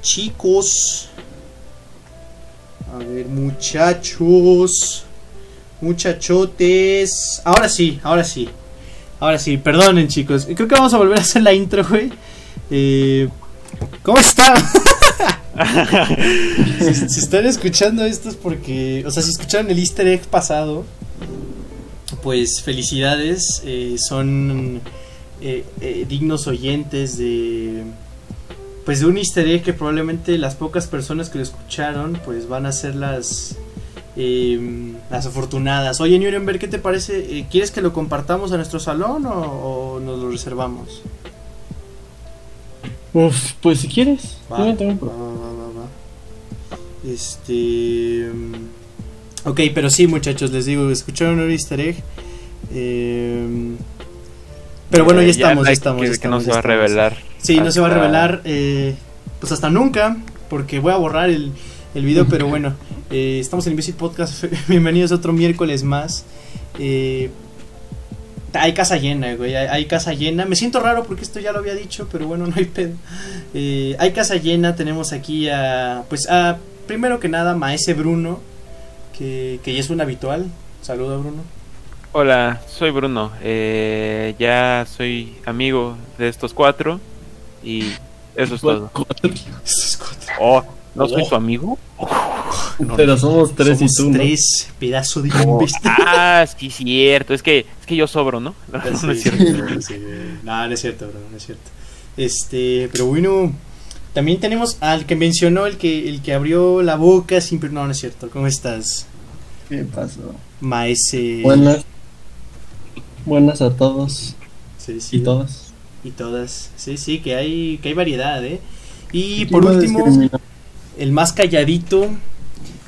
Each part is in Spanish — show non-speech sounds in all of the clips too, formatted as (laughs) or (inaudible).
chicos. A ver, muchachos. Muchachotes. Ahora sí, ahora sí. Ahora sí, perdonen chicos. Creo que vamos a volver a hacer la intro, güey. Eh, ¿Cómo están? (laughs) si, están escuchando esto es porque... O sea, si escucharon el easter egg pasado, pues felicidades. eh, son eh, eh, dignos oyentes de... Pues de un easter egg que probablemente las pocas personas que lo escucharon pues van a ser las... eh, las afortunadas. Oye, Nuremberg, ¿qué te parece? Eh, ¿Quieres que lo compartamos a nuestro salón o, o nos lo reservamos? Uf, pues si quieres. Va, va, va, va, va. Este. mm, Ok, pero sí, muchachos, les digo, escucharon un easter egg. Eh, pero bueno, ya Eh, estamos, ya estamos. Que, no se va a revelar. Sí, no se va a revelar, eh, pues hasta nunca, porque voy a borrar el, el video, pero (laughs) bueno, eh, estamos en Imbécil Podcast, (laughs) bienvenidos a otro miércoles más. Eh, hay casa llena, güey, hay, hay casa llena. Me siento raro porque esto ya lo había dicho, pero bueno, (laughs) no hay pedo. Eh, hay casa llena, tenemos aquí a, pues a, primero que nada, Maese Bruno, que, que ya es un habitual. Saluda, Bruno. Hola, soy Bruno. Eh, ya soy amigo de estos cuatro. Y eso es todo. Cuatro. Oh, ¿no soy Oh. su amigo? Pero somos tres Somos y tú, ¿no? tres, pedazo de Oh, imbécil. ah, sí, cierto. Es que, es que yo sobro, ¿no? (laughs) No, no es cierto. sí, sí, No, no es cierto, bro, no es cierto. Este, pero bueno, también tenemos al que mencionó, el que, el que abrió la boca sin... No, no es cierto. ¿Cómo estás, ¿Qué pasó? Maese? Buenas. Buenas a todos Sí, sí. y todas. Y todas. Sí, sí, que hay, que hay variedad, ¿eh? Y ¿Quién por último, el más calladito,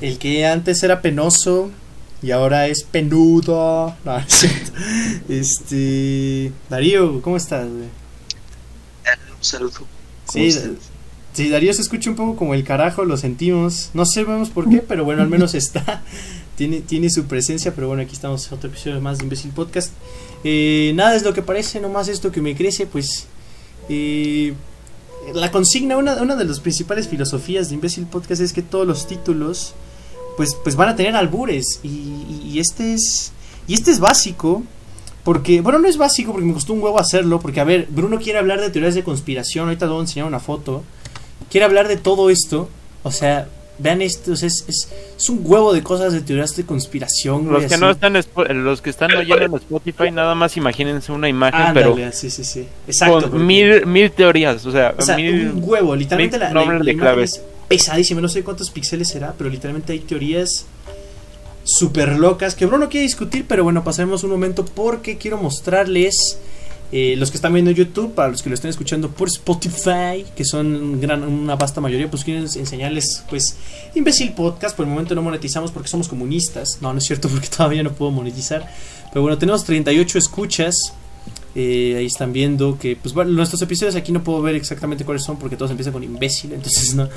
el que antes era penoso y ahora es penudo. (laughs) No, es cierto. Este, Darío, ¿cómo estás, güey? Un saludo. Sí, estás? sí, Darío se escucha un poco como el carajo, lo sentimos. No sabemos por qué, (laughs) pero bueno, al menos está. Tiene, tiene su presencia, pero bueno, aquí estamos en otro episodio más de Imbécil Podcast. Eh, nada es lo que parece, nomás esto que me crece, pues. eh, la consigna, una, una de las principales filosofías de Imbécil Podcast es que todos los títulos, pues, pues van a tener albures. Y, y- y este es. Y este es básico. Porque, bueno, no es básico porque me costó un huevo hacerlo. Porque, a ver, Bruno quiere hablar de teorías de conspiración. Ahorita te voy a enseñar una foto. Quiere hablar de todo esto. O sea, vean esto. es, es, es un huevo de cosas de teorías de conspiración. güey, Los que así. no están, espo- los que están oyendo en Spotify, nada más imagínense una imagen, Ándale, pero sí, sí, sí. Exacto. con porque- mil, mil teorías. O sea, O sea, mil. un huevo, literalmente la, la, la de imagen es pesadísima, no sé cuántos píxeles será, pero literalmente hay teorías súper locas que Bruno quiere discutir, pero bueno, pasaremos un momento porque quiero mostrarles eh, los que están viendo YouTube, para los que lo estén escuchando por Spotify, que son gran, una vasta mayoría, pues quieren enseñarles, pues, imbécil podcast, por el momento no monetizamos porque somos comunistas, no, no es cierto (laughs) porque todavía no puedo monetizar, pero bueno, tenemos 38 escuchas, eh, ahí están viendo que pues bueno, nuestros episodios aquí no puedo ver exactamente cuáles son porque todos empiezan con imbécil, (laughs) entonces no,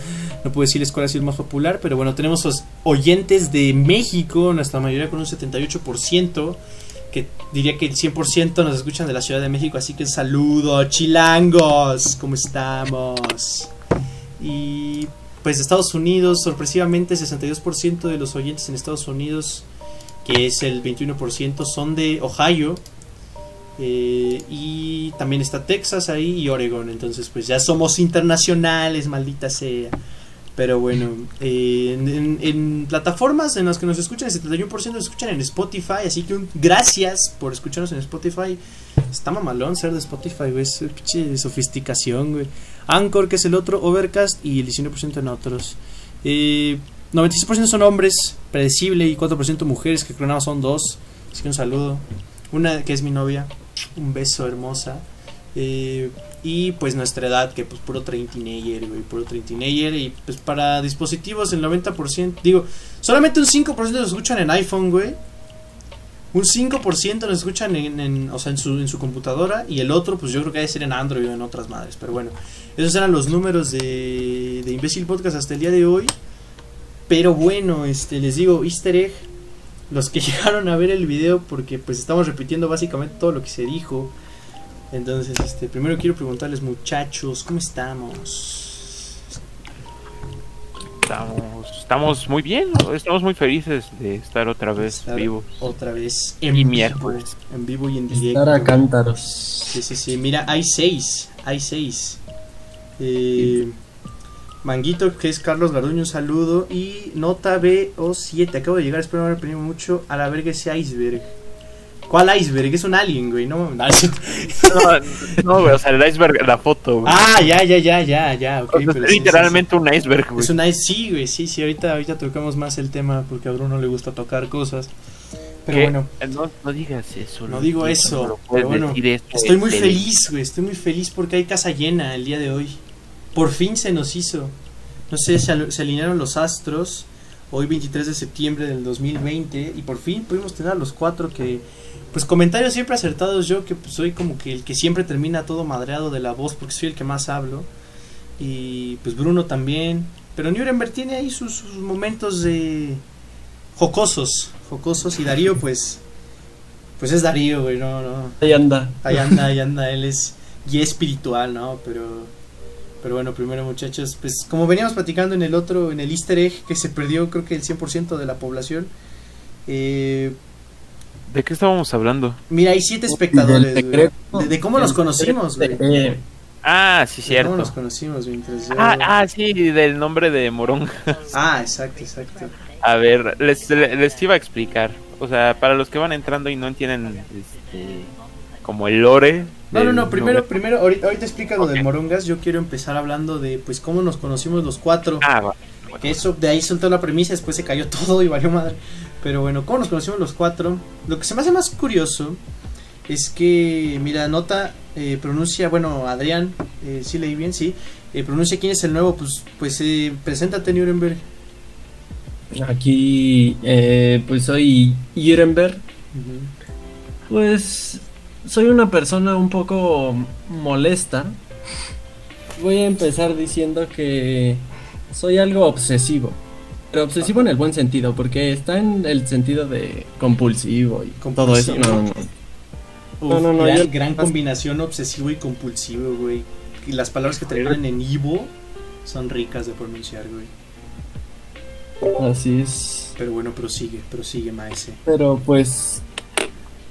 no puedo decirles cuál ha sido el más popular, pero bueno, tenemos los oyentes de México, nuestra mayoría con un 78%, que diría que el 100% nos escuchan de la Ciudad de México, así que un saludo, chilangos, ¿cómo estamos? Y pues de Estados Unidos, sorpresivamente 62% de los oyentes en Estados Unidos, que es el 21%, son de Ohio. Eh, y también está Texas ahí y Oregon. Entonces, pues ya somos internacionales, maldita sea. Pero bueno, eh, en, plataformas en las que nos escuchan, el 71% nos escuchan en Spotify. Así que un gracias por escucharnos en Spotify. Está mamalón ser de Spotify, güey. Es pinche sofisticación, güey. Anchor, que es el otro, Overcast y el 19% en otros. Eh, 96% son hombres, predecible, y 4% mujeres, que creo nada son dos. Así que un saludo. Una que es mi novia, un beso hermosa. Eh, y pues nuestra edad, que pues puro 30 teenager, güey, puro 30 teenager. Y pues para dispositivos el 90%, digo, solamente un 5% nos escuchan en iPhone, güey. Un 5% nos escuchan en, en- o sea, en, su, en su computadora y el otro pues yo creo que debe ser en Android o en otras madres. Pero bueno, esos eran los números de, de Imbécil Podcast hasta el día de hoy. Pero bueno, este les digo, easter egg, los que (laughs) llegaron a ver el video porque pues estamos repitiendo básicamente todo lo que se dijo. Entonces, este, primero quiero preguntarles muchachos, ¿cómo estamos? estamos, estamos muy bien, estamos muy felices de estar otra vez Estar vivos. Otra vez Y en vivo. miércoles. En vivo y en directo. Estar a cántaros. Sí, sí, sí. Mira, hay seis. Hay seis. Eh, Manguito, que es Carlos Garduño, un saludo. Y nota BO7. Acabo de llegar, espero no haber perdido mucho. A la verga ese iceberg. ¿Cuál iceberg? Es un alien, güey. No, (laughs) no, No, güey, o sea, el iceberg, la foto, güey. Ah, ya, ya, ya, ya, ya. pero es sí, sí, literalmente un iceberg, güey. Es un ice, sí, güey. Sí, sí. Ahorita, ahorita tocamos más el tema porque a Bruno le gusta tocar cosas. Pero ¿Qué? bueno. Eh, No, no digas eso. No digo eso, pero bueno, esto Estoy muy tele. feliz, güey. Estoy muy feliz porque hay casa llena el día de hoy. Por fin se nos hizo. No sé, se alinearon los astros. Hoy 23 de septiembre del 2020. Y por fin pudimos tener a los cuatro que... Pues comentarios siempre acertados. Yo que pues, soy como que el que siempre termina todo madreado de la voz porque soy el que más hablo. Y pues Bruno también. Pero Nuremberg tiene ahí sus, sus momentos de... Jocosos. Jocosos. Y Darío pues... Pues es Darío, güey. No, no. Ahí anda. Ahí anda, ahí anda, él es guía espiritual, ¿no? Pero, pero bueno, primero muchachos, pues como veníamos platicando en el otro, en el easter egg, que se perdió creo que el 100% de la población, eh, ¿De qué estábamos hablando? mira, hay siete espectadores. De, de cómo los conocimos, güey. Ah, sí, cierto. cómo los conocimos mientras yo... Ah, ah, sí, del nombre de Morón. (laughs) Ah, exacto, exacto. A ver, les, les iba a explicar. O sea, para los que van entrando y no entienden este, como el lore. No, no, no, primero, nombre. primero, ahorita, ahorita explica lo Ok. del Morongas, yo quiero empezar hablando de, pues, cómo nos conocimos los cuatro. Ah. Que eso, de ahí soltó la premisa, después se cayó (laughs) todo y valió madre. Pero bueno, ¿cómo nos conocimos los cuatro? Lo que se me hace más curioso es que, mira, nota, eh, pronuncia, bueno, Adrián, eh, sí leí bien, sí, eh, pronuncia quién es el nuevo, pues, pues eh, preséntate Nuremberg. Aquí, eh, pues soy Irenberg. Pues soy una persona un poco molesta. Voy a empezar diciendo que soy algo obsesivo. Pero obsesivo en el buen sentido, porque está en el sentido de compulsivo y todo eso. Compulsivo. No, no, no. Uf, No, no, no, gran, yo- gran combinación obsesivo y compulsivo, güey. Y las palabras que terminan en Ivo son ricas de pronunciar, güey. Así es. Pero bueno, prosigue, prosigue, maese. Pero pues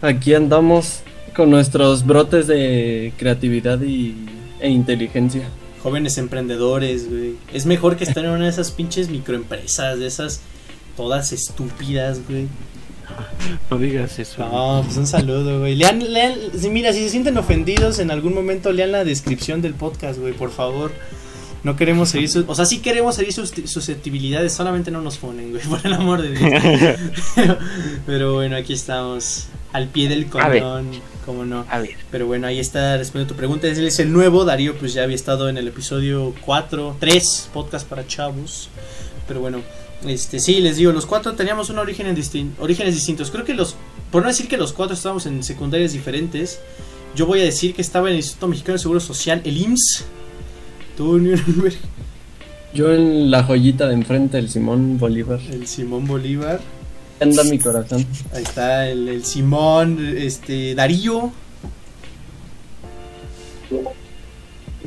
aquí andamos con nuestros brotes de creatividad y, e inteligencia. Jóvenes emprendedores, güey. Es mejor que estar en una de esas pinches microempresas, de esas todas estúpidas, güey. (laughs) No digas eso. No, pues un saludo, güey. Lean, lean, si- mira, si se sienten ofendidos en algún momento, lean la descripción del podcast, güey, por favor. No queremos seguir sus, o sea, sí queremos seguir sus susceptibilidades, solamente no nos ponen, güey, (laughs) por el amor de Dios. (laughs) pero, pero bueno, aquí estamos, al pie del cañón, como no. A ver, Pero bueno, ahí está respondiendo tu pregunta. Él es el nuevo. Darío, pues ya había estado en el episodio 4, 3, podcast para chavos. Pero bueno, este sí, les digo, los cuatro teníamos un origen en distin- orígenes distintos. Creo que los, por no decir que los cuatro estábamos en secundarias diferentes, yo voy a decir que estaba en el Instituto Mexicano de Seguro Social, el IMSS. Tú, Nuremberg, Yo en la joyita de enfrente, el Simón Bolívar. el Simón Bolívar. Anda mi corazón. Ahí está el, el Simón, este, Darío.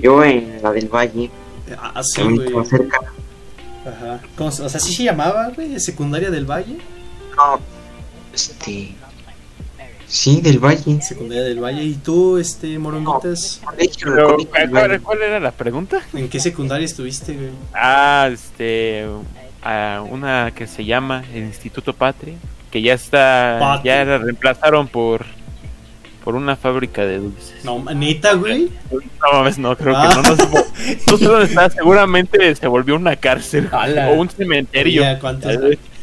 Yo en la del Valle, Ah, sí, güey. cerca. Ajá. ¿Cómo se- o sea, sí se llamaba, güey, secundaria del Valle. No, este. Sí, del Valle. Secundaria del Valle. ¿Y tú, este, Moronguitas? Colegio, pero, ¿cuál, cuál era la pregunta? ¿En qué secundaria estuviste, güey? Ah, este, a una que se llama el Instituto Patria, que ya está, Patria. ya la reemplazaron por, por una fábrica de dulces. No, neta, güey. No mames, no, creo Ah. que no. No, sé, no sé dónde está, seguramente se volvió una cárcel Ala. o un cementerio. Oye, ¿a, cuántos,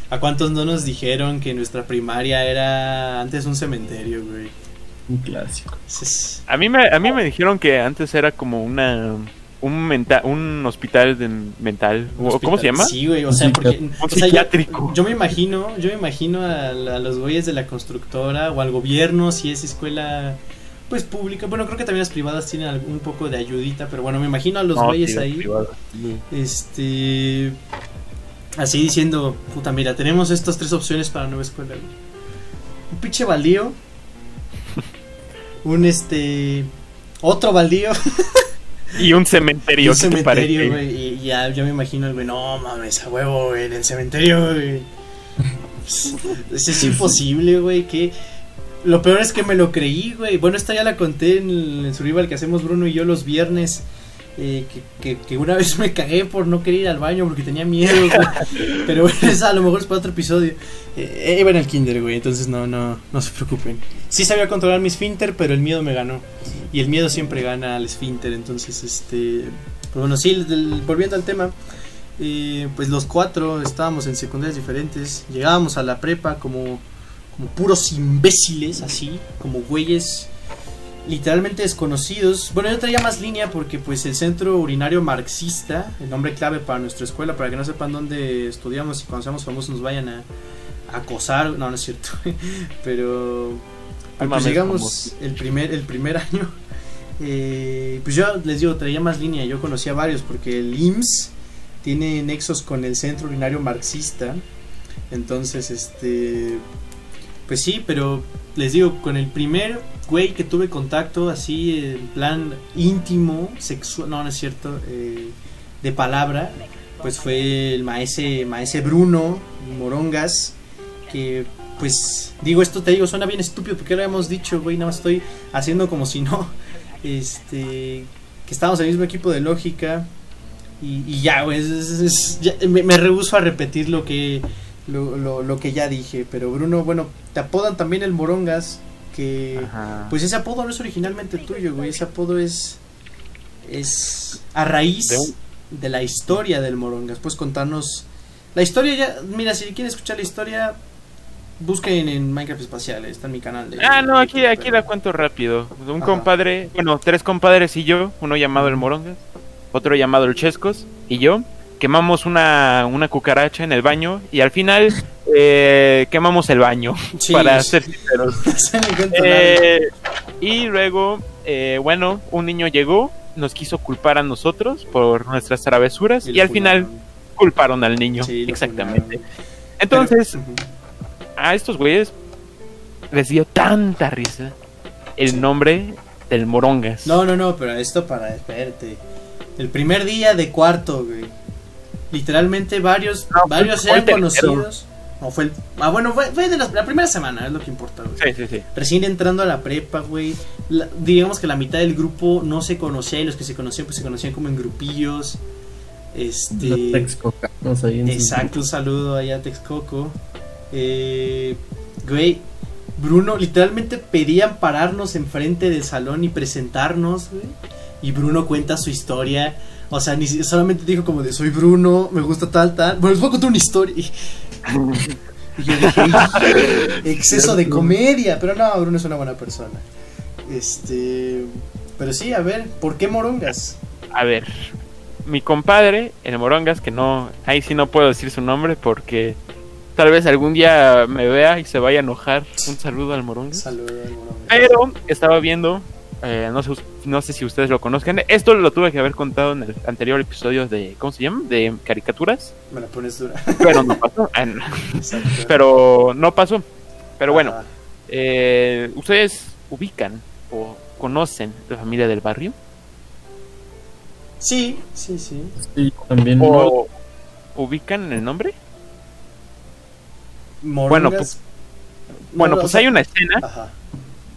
¿A cuántos no nos dijeron que nuestra primaria era antes un cementerio, güey? Un clásico. A mí me, a mí me dijeron que antes era como una un menta, un hospital de mental, o- ¿cómo se llama? Sí, güey, o sea, porque... Un o sea, yo- psiquiátrico. Yo, me imagino, yo me imagino a, los güeyes de la constructora o al gobierno, si es escuela, pues, pública. Bueno, creo que también las privadas tienen algún- un poco de ayudita, pero bueno, me imagino a los No, güeyes ahí. Este. Así diciendo, puta, mira, tenemos estas tres opciones para nueva escuela, güey. Un pinche baldío. (laughs) Un este. Otro baldío. (laughs) Y un cementerio, un ¿qué te cementerio, güey. Y ya, yo me imagino el güey, no mames, a huevo, güey, en el cementerio, güey. Es, es imposible, güey, que. Lo peor es que me lo creí, güey. Bueno, esta ya la conté en el, en Survival que hacemos Bruno y yo los viernes. Eh, que, que, que una vez me cagué por no querer ir al baño porque tenía miedo, güey. (laughs) Pero bueno, esa a lo mejor es para otro episodio. Eh, iba en el kinder, güey, entonces no, no, no se preocupen. Sí sabía controlar mi esfínter, pero el miedo me ganó. Y el miedo siempre gana al esfínter, entonces, este... Pues bueno, sí, volviendo al tema, eh, pues los cuatro estábamos en secundarias diferentes, llegábamos a la prepa como, como puros imbéciles, así, como güeyes literalmente desconocidos. Bueno, yo traía más línea porque pues el centro urinario marxista, el nombre clave para nuestra escuela, para que no sepan dónde estudiamos y cuando seamos famosos nos vayan a, a acosar, no, no es cierto, (laughs) pero pues llegamos famoso. el primer, el primer (laughs) año. eh, pues yo les digo, traía más línea, yo conocía varios porque el IMSS tiene nexos con el centro urinario marxista. Entonces, este. Pues sí, pero les digo, con el primer güey que tuve contacto así, en plan íntimo, sexual, no, no es cierto, eh, de palabra, pues fue el maese, maese Bruno Morongas, que pues digo esto te digo, suena bien estúpido porque lo hemos dicho, güey, nada más estoy haciendo como si no, (laughs) este, que estábamos en el mismo equipo de lógica y, ya, güey, me, rehuso a repetir lo que, lo, lo que ya dije, pero Bruno, bueno, te apodan también el Morongas, que... Ajá. Pues ese apodo no es originalmente tuyo, güey. Ese apodo es. Es a raíz De un- de la historia del Morongas. Puedes contarnos. La historia ya. Mira, si quieren escuchar la historia, busquen en Minecraft Espacial. Está en mi canal. De, Ah, no, aquí, aquí la cuento rápido. Un Ajá. compadre, bueno, tres compadres y yo, uno llamado el Morongas, otro llamado el Chescos y yo, quemamos una, una cucaracha en el baño y al final eh, quemamos el baño, (laughs) Sí, para ser sinceros. (laughs) Eh, y luego, eh, bueno, un niño llegó, nos quiso culpar a nosotros por nuestras travesuras y, al final culparon al niño. Sí, exactamente. Entonces, Pero- a estos güeyes les dio tanta risa el nombre del Morongas. No, no, no, pero esto para. Espérate. El primer día de cuarto, güey. Literalmente varios, No, varios eran conocidos. No, fue el- ah, bueno, fue, fue de la primera semana, es lo que importa, güey. Sí, sí, sí. Recién entrando a la prepa, güey. la- digamos que la mitad del grupo no se conocía y los que se conocían, pues se conocían como en grupillos. Este. Los texcocanos ahí en Exacto, un saludo allá a Texcoco. Eh, güey, Bruno, literalmente pedían pararnos enfrente del salón y presentarnos, güey. Y Bruno cuenta su historia. O sea, ni solamente dijo como de soy Bruno, me gusta tal, tal. Bueno, les voy a contar una historia. Y, (laughs) y yo dije, "Ay, (laughs) exceso de comedia. Pero no, Bruno es una buena persona. Este. Pero sí, a ver, ¿por qué morongas? A ver, mi compadre, el Morongas, que no, ahí sí no puedo decir su nombre porque tal vez algún día me vea y se vaya a enojar. Un saludo al Morongas. Saludos, morongas. Pero estaba viendo, eh, no, sé, no sé si ustedes lo conozcan, esto lo tuve que haber contado en el anterior episodio de, ¿cómo se llama? De caricaturas, Me la pones dura. pero no pasó. (laughs) Pero no pasó. Pero bueno, Ah, eh, ¿ustedes ubican o conocen la familia del barrio? Sí, sí, sí. Sí, también. no, ¿O ubican el nombre? Morongas. Bueno, pues- Bueno, No, pues o sea- hay una escena Ajá.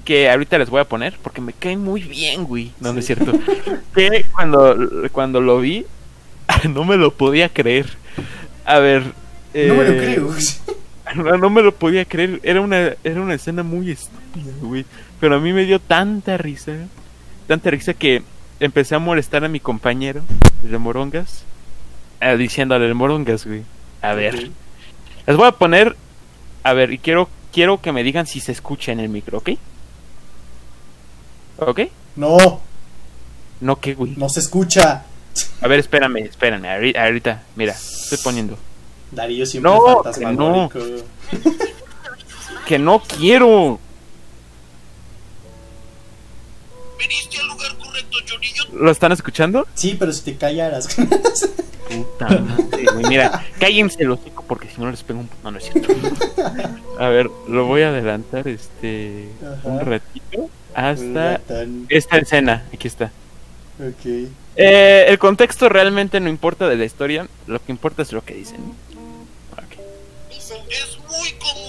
Que ahorita les voy a poner porque me cae muy bien, güey. No, no es cierto. (laughs) que cuando, cuando lo vi, (laughs) no me lo podía creer. A ver. No me lo eh, creo. (laughs) No, no me lo podía creer. Era una, era una escena muy estúpida, güey. Pero a mí me dio tanta risa. Tanta risa que empecé a molestar a mi compañero, el de Morongas. eh, diciéndole el Morongas, güey. A ver. Les voy a poner. A ver, y quiero, quiero que me digan si se escucha en el micro, ¿ok? ¿Ok? No, No, ¿qué, güey? no se escucha. A ver, espérame, espérame. ahori- Ahorita, mira, estoy poniendo. Darío siempre No, fantasmagórico. Que no quiero. ¿Lo están escuchando? Sí, pero si te callaras. (laughs) Puta madre, güey. Mira, cállense los hocico porque si no les pego un... No, no es cierto. A ver, lo voy a adelantar este... Ajá. Un ratito hasta esta escena. Aquí está. Ok. Eh, el contexto realmente no importa de la historia, lo que importa es lo que dicen. Ok. Dice, es muy común,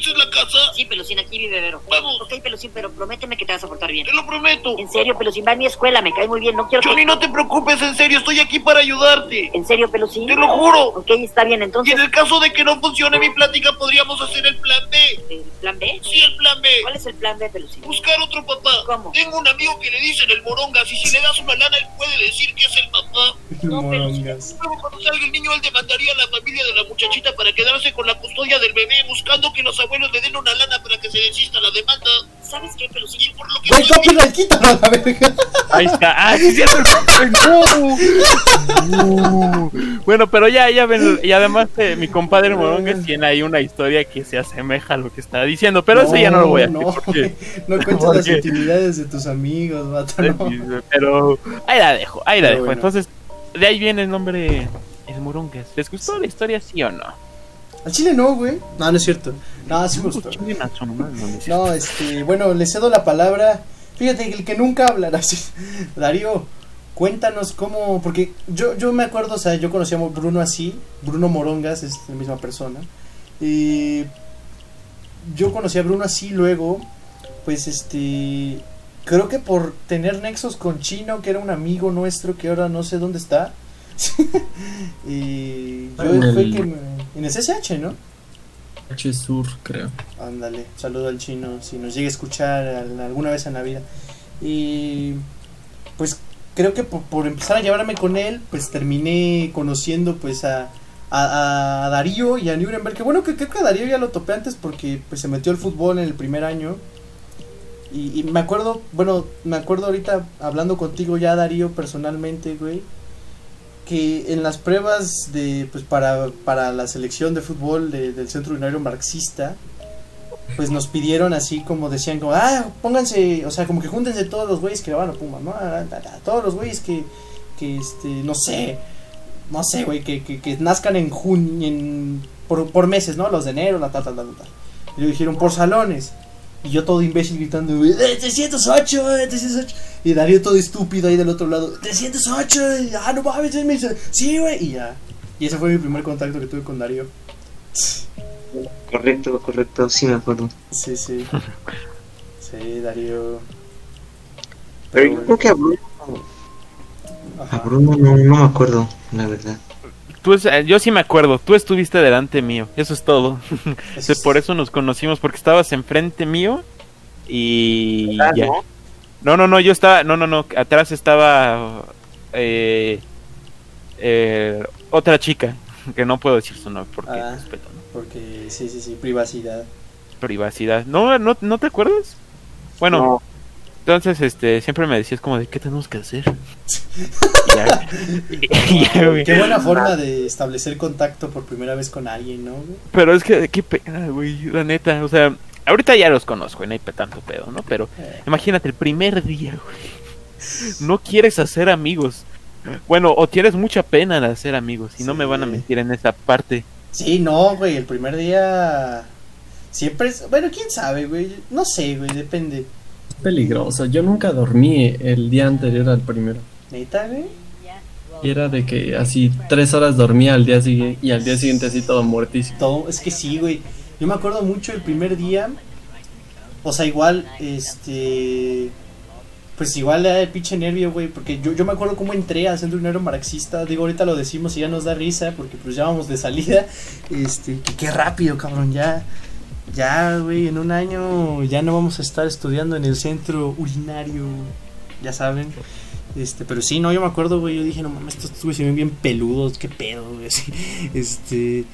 ¿Esta es la casa? Sí, Pelusín, aquí vive Vero. Vamos. Ok, Pelusín, pero prométeme que te vas a portar bien. Te lo prometo. En serio, Pelusín, va a mi escuela, me cae muy bien, no quiero Johnny, que... no te preocupes, en serio, estoy aquí para ayudarte. ¿En serio, Pelusín? Te lo juro. Ok, está bien, Y entonces... en el caso de que no funcione mi plática, podríamos hacer el plan B. ¿El plan B? Sí, el plan B. ¿Cuál es el plan B, Pelusín? Buscar otro papá. ¿Cómo? Tengo un amigo que le dicen el morongas y si le das una lana, él puede decir que es el papá. (laughs) No, pero- Morongas. Luego cuando salga el niño, él demandaría a la familia de la muchachita para quedarse con la custodia del bebé, buscando que los abuelos le den una lana para que se desista la demanda. ¿Sabes qué, Pelusín? Y por lo que Güey, copyright, quítalo a la verga. Ahí está. Ah, sí, sí, es el- No. Bueno, pero ya, ya ven, y además eh, mi compadre Morongas tiene ahí una historia que se asemeja a lo que está diciendo, pero eso ya no lo voy a decir No, porque no (laughs) cuentes porque- las intimidades de tus amigos, vato. No. pero ahí la dejo, ahí la Pero dejo. bueno. Entonces, de ahí viene el nombre el Morongas. ¿Les gustó la historia sí o no? Al chile no, güey. No, no es cierto. No, sí me gustó. Chinguen a su madre, no, este, bueno, le cedo la palabra. Fíjate, el que nunca hablará (laughs) así. Darío, cuéntanos cómo, porque yo, yo me acuerdo, o sea, yo conocía a Bruno así, Bruno Morongas es la misma persona. Y yo conocí a Bruno así luego, pues este, creo que por tener nexos con Chino, que era un amigo nuestro que ahora no sé dónde está. (laughs) y yo En fue el- que me, en CSH, ¿no? H Sur, creo. Ándale, saludo al chino si nos llega a escuchar al- alguna vez en la vida. Y pues creo que por, por empezar a llevarme con él, pues terminé conociendo pues a, a, a Darío y a Nuremberg. Que bueno, que creo que a Darío ya lo topé antes porque pues se metió al fútbol en el primer año. Y, y me acuerdo, bueno, me acuerdo ahorita hablando contigo ya Darío personalmente, güey. Que en las pruebas de pues para, para la selección de fútbol de- del Centro Urinario Marxista, pues nos pidieron así como decían como, ah, pónganse, o sea, como que júntense todos los güeyes que van a Puma, ¿no? Ah, ah, ah, Todos los güeyes que, que este, no sé, no sé, güey, que, que, que nazcan en junio, en, por, por meses, ¿no? Los de enero, la tal, tal, tal, tal. Y le dijeron, por salones. Y yo todo imbécil gritando, güey, "Eh, 308, eh, 308. Y Darío todo estúpido ahí del otro lado, 308, y, ah, no mames, me dice, sí, güey, y ya. Y ese fue mi primer contacto que tuve con Darío. Correcto, correcto, sí me acuerdo. Sí, sí. (laughs) Sí, Darío. Pero yo bueno. creo que a Bruno, a. Bruno no, no me acuerdo, la verdad. Tú es- eh, yo sí me acuerdo, tú estuviste delante mío, eso es todo. Eso (laughs) es- Por eso nos conocimos, porque estabas enfrente mío y ya. ¿no? No, no, no, yo estaba, no, no, no, atrás estaba eh, eh, otra chica, (laughs) que no puedo decir su nombre porque Ah. respeto, ¿no? Porque sí, sí, sí, privacidad. privacidad. No, no, ¿no te acuerdas? Bueno, No. Entonces, este, siempre me decías como de qué tenemos que hacer. Y (laughs) ya, y ya, güey. Qué buena forma de establecer contacto por primera vez con alguien, ¿no? güey? Pero es que qué pena, güey, la neta, o sea, ahorita ya los conozco y no hay pe- tanto pedo, ¿no? Pero Eh, imagínate el primer día, güey. No quieres hacer amigos. Bueno, o tienes mucha pena de hacer amigos y no me van a mentir en esa parte. Sí, no, güey, el primer día siempre es, bueno, quién sabe, güey, no sé, güey, depende. Peligroso. Yo nunca dormí el día anterior al primero. Neta, güey. Y era de que así tres horas dormía al día siguiente y al día siguiente así todo muertísimo. Todo, es que sí, güey. Yo me acuerdo mucho el primer día. O sea, igual, este. Pues igual era el pinche nervio, güey. Porque yo, yo me acuerdo cómo entré al centro dinero marxista. Digo, ahorita lo decimos y ya nos da risa. Porque pues ya vamos de salida. Este, que qué rápido, cabrón. Ya, ya, güey. En un año ya no vamos a estar estudiando en el centro urinario. Ya saben. Este, pero sí, no, yo me acuerdo, güey. Yo dije, no mames, estos güeyes se ven bien peludos. Qué pedo, güey. (laughs) Este.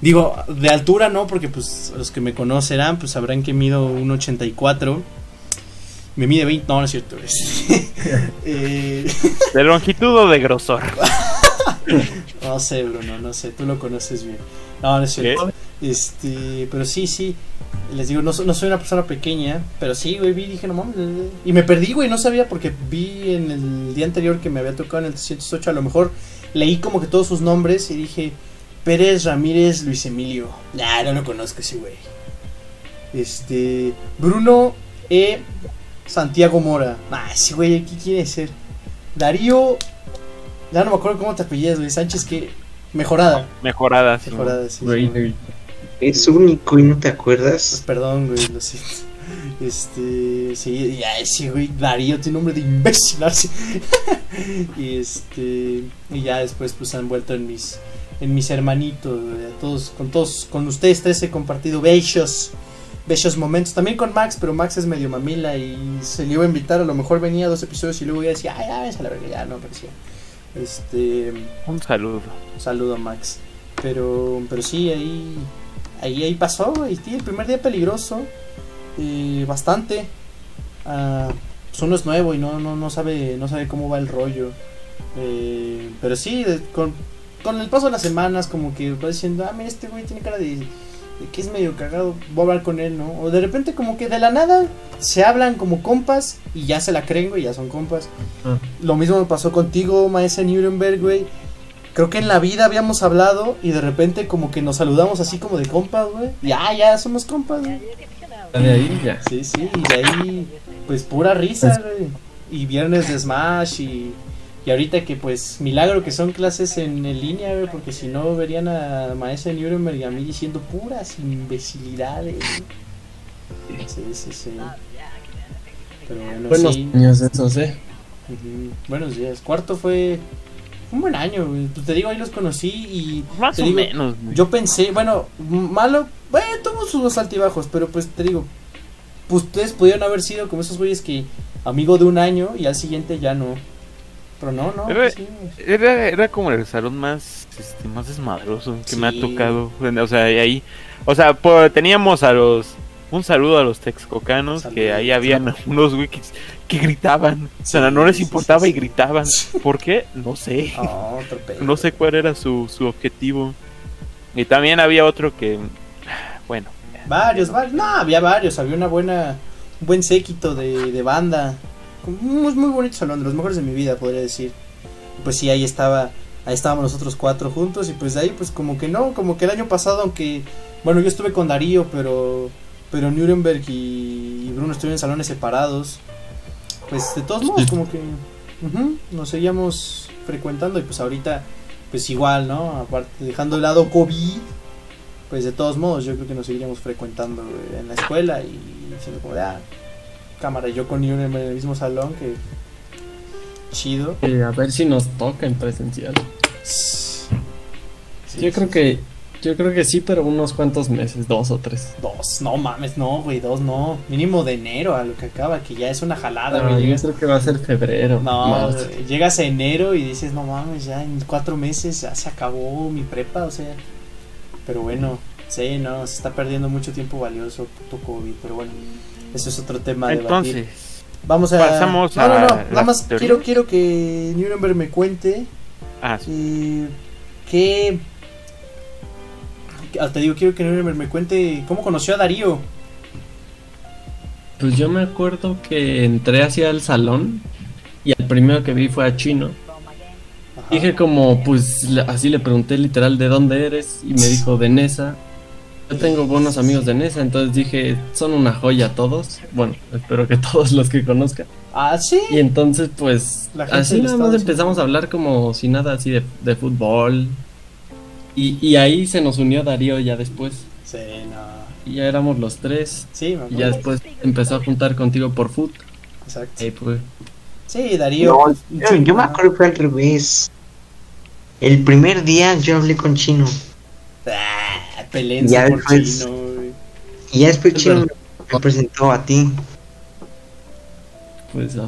Digo, de altura no, porque pues los que me conocerán, pues sabrán que mido 1.84. Me mide 20, no, no es cierto. (laughs) eh, (laughs) ¿De longitud o de grosor? no sé, Bruno, no sé, tú lo conoces bien. No, no es cierto. Este, pero sí, sí. Les digo, no, no soy una persona pequeña, pero sí, güey, vi, dije, no mames. eh, Y me perdí, güey, no sabía porque vi en el día anterior que me había tocado en el 308, a lo mejor leí como que todos sus nombres y dije, Pérez Ramírez Luis Emilio. Nah, no lo conozco ese güey. Este, Bruno, E. Santiago Mora. Ah, ese güey, ¿qué quiere ser? Darío. Ya no me acuerdo cómo te apellidas, güey. Sánchez, que. Mejorada. Mejorada, sí. Mejorada, sí. sí. Rainer. Es único y no te Pues acuerdas. perdón, güey, lo siento. Este, sí, ya ese güey, Darío tiene nombre de imbécil. así. (laughs) y este, y ya después pues han vuelto en mis, en mis hermanitos, güey, a todos, con todos, con ustedes tres he compartido bellos, bellos momentos. También con Max, pero Max es medio mamila y se le iba a invitar, a lo mejor venía dos episodios y luego ya decía, ay, ya, ves a la verga, ya no aparecía. Este, Un saludo. un saludo a Max. Pero, pero sí, ahí, ahí, ahí pasó. Sí, el primer día peligroso, eh, bastante. Ah, pues uno es nuevo y no, no, no sabe, no sabe cómo va el rollo. Eh, pero sí, con, con el paso de las semanas, como que va diciendo, ah, mira, este güey tiene cara de, de que es medio cagado, voy a hablar con él, ¿no? O de repente, como que de la nada se hablan como compas y ya se la creen, güey, ya son compas. Ah. Lo mismo me pasó contigo, maestra Nuremberg, güey. Creo que en la vida habíamos hablado y de repente como que nos saludamos así como de compas, güey. Ya, ya somos compas, güey. De ahí ya. Sí, sí, y de ahí pues pura risa, güey. Y viernes de Smash y, y ahorita que pues milagro que son clases en, en línea, güey, porque si no verían a maestra Nuremberg y a mí diciendo puras imbecilidades. güey. Sí, sí, sí. Pero bueno, Buenos sí. años esos, eh. Buenos días. Cuarto fue un buen año, güey. Pues te digo, ahí los conocí y Más Te o digo, menos. güey. yo pensé, bueno, malo, bueno, tuvo sus altibajos, pero pues te digo, pues ustedes pudieron haber sido como esos güeyes que amigo de un año y al siguiente ya no. Pero no, no. Era- pues sí. Era, era como el salón más, este, más desmadroso que me ha tocado. O sea, y ahí, o sea, por- teníamos a los, un saludo a los texcocanos, Saludo. que ahí habían (laughs) unos güey que, gritaban. O sea, no les importaba sí, y gritaban. ¿Por qué? No sé. Pedo. No sé cuál era su, su objetivo. Y también había otro que, bueno. Varios, varios. No, había varios. Había una buena, un buen séquito de, de banda. Muy, muy bonito salón, de los mejores de mi vida, podría decir. Pues sí, ahí estaba, ahí estábamos nosotros cuatro juntos y pues de ahí pues como que no, como que el año pasado, aunque, bueno, yo estuve con Darío, pero, pero Nuremberg y, y Bruno estuvieron en salones separados. Pues de todos modos, como que nos seguíamos frecuentando y pues ahorita, pues igual, ¿no? Aparte, dejando de lado COVID, pues de todos modos yo creo que nos seguiríamos frecuentando en la escuela y diciendo como ah, cámara, yo con Nuremberg en el mismo salón, que chido. A ver si nos toca en presencial. Sí, Yo creo que, yo creo que sí, pero unos cuantos meses, dos o tres. Dos, no mames, no, güey, dos no. Mínimo de enero a lo que acaba, que ya es una jalada, No, güey. yo llegas- creo que va a ser febrero. No, marzo. llegas a enero y dices, no mames, ya en cuatro meses ya se acabó mi prepa, o sea. Pero bueno, sí, no, se está perdiendo mucho tiempo valioso, puto COVID, pero bueno, eso es otro tema. a debatir. Entonces, vamos a. pasamos no, no, a no, nada más quiero, quiero que Nuremberg me cuente ah, sí. que. Te digo, quiero que Nuremberg me cuente cómo conoció a Darío. Pues yo me acuerdo que entré hacia el salón y el primero que vi fue a Chino. Ajá. Dije como, pues así le pregunté literal de dónde eres y me dijo de Nesa. Yo tengo buenos amigos de Nesa, entonces dije, son una joya todos. Bueno, espero que (laughs) todos los que conozcan. Ah, sí. Y entonces pues así nada más empezamos a hablar como si nada así de, de fútbol. Y, y ahí se nos unió Darío ya después. Sí, no. Y ya éramos los tres. Sí, me Y ya después empezó a juntar contigo por foot. Exacto. Ahí pues. Sí, Darío. No, pues, yo, me acuerdo que fue al revés. El primer día yo hablé con Chino. Ah, Ya por después- chino. Y ya después Es Chino me presentó a ti. Pues a,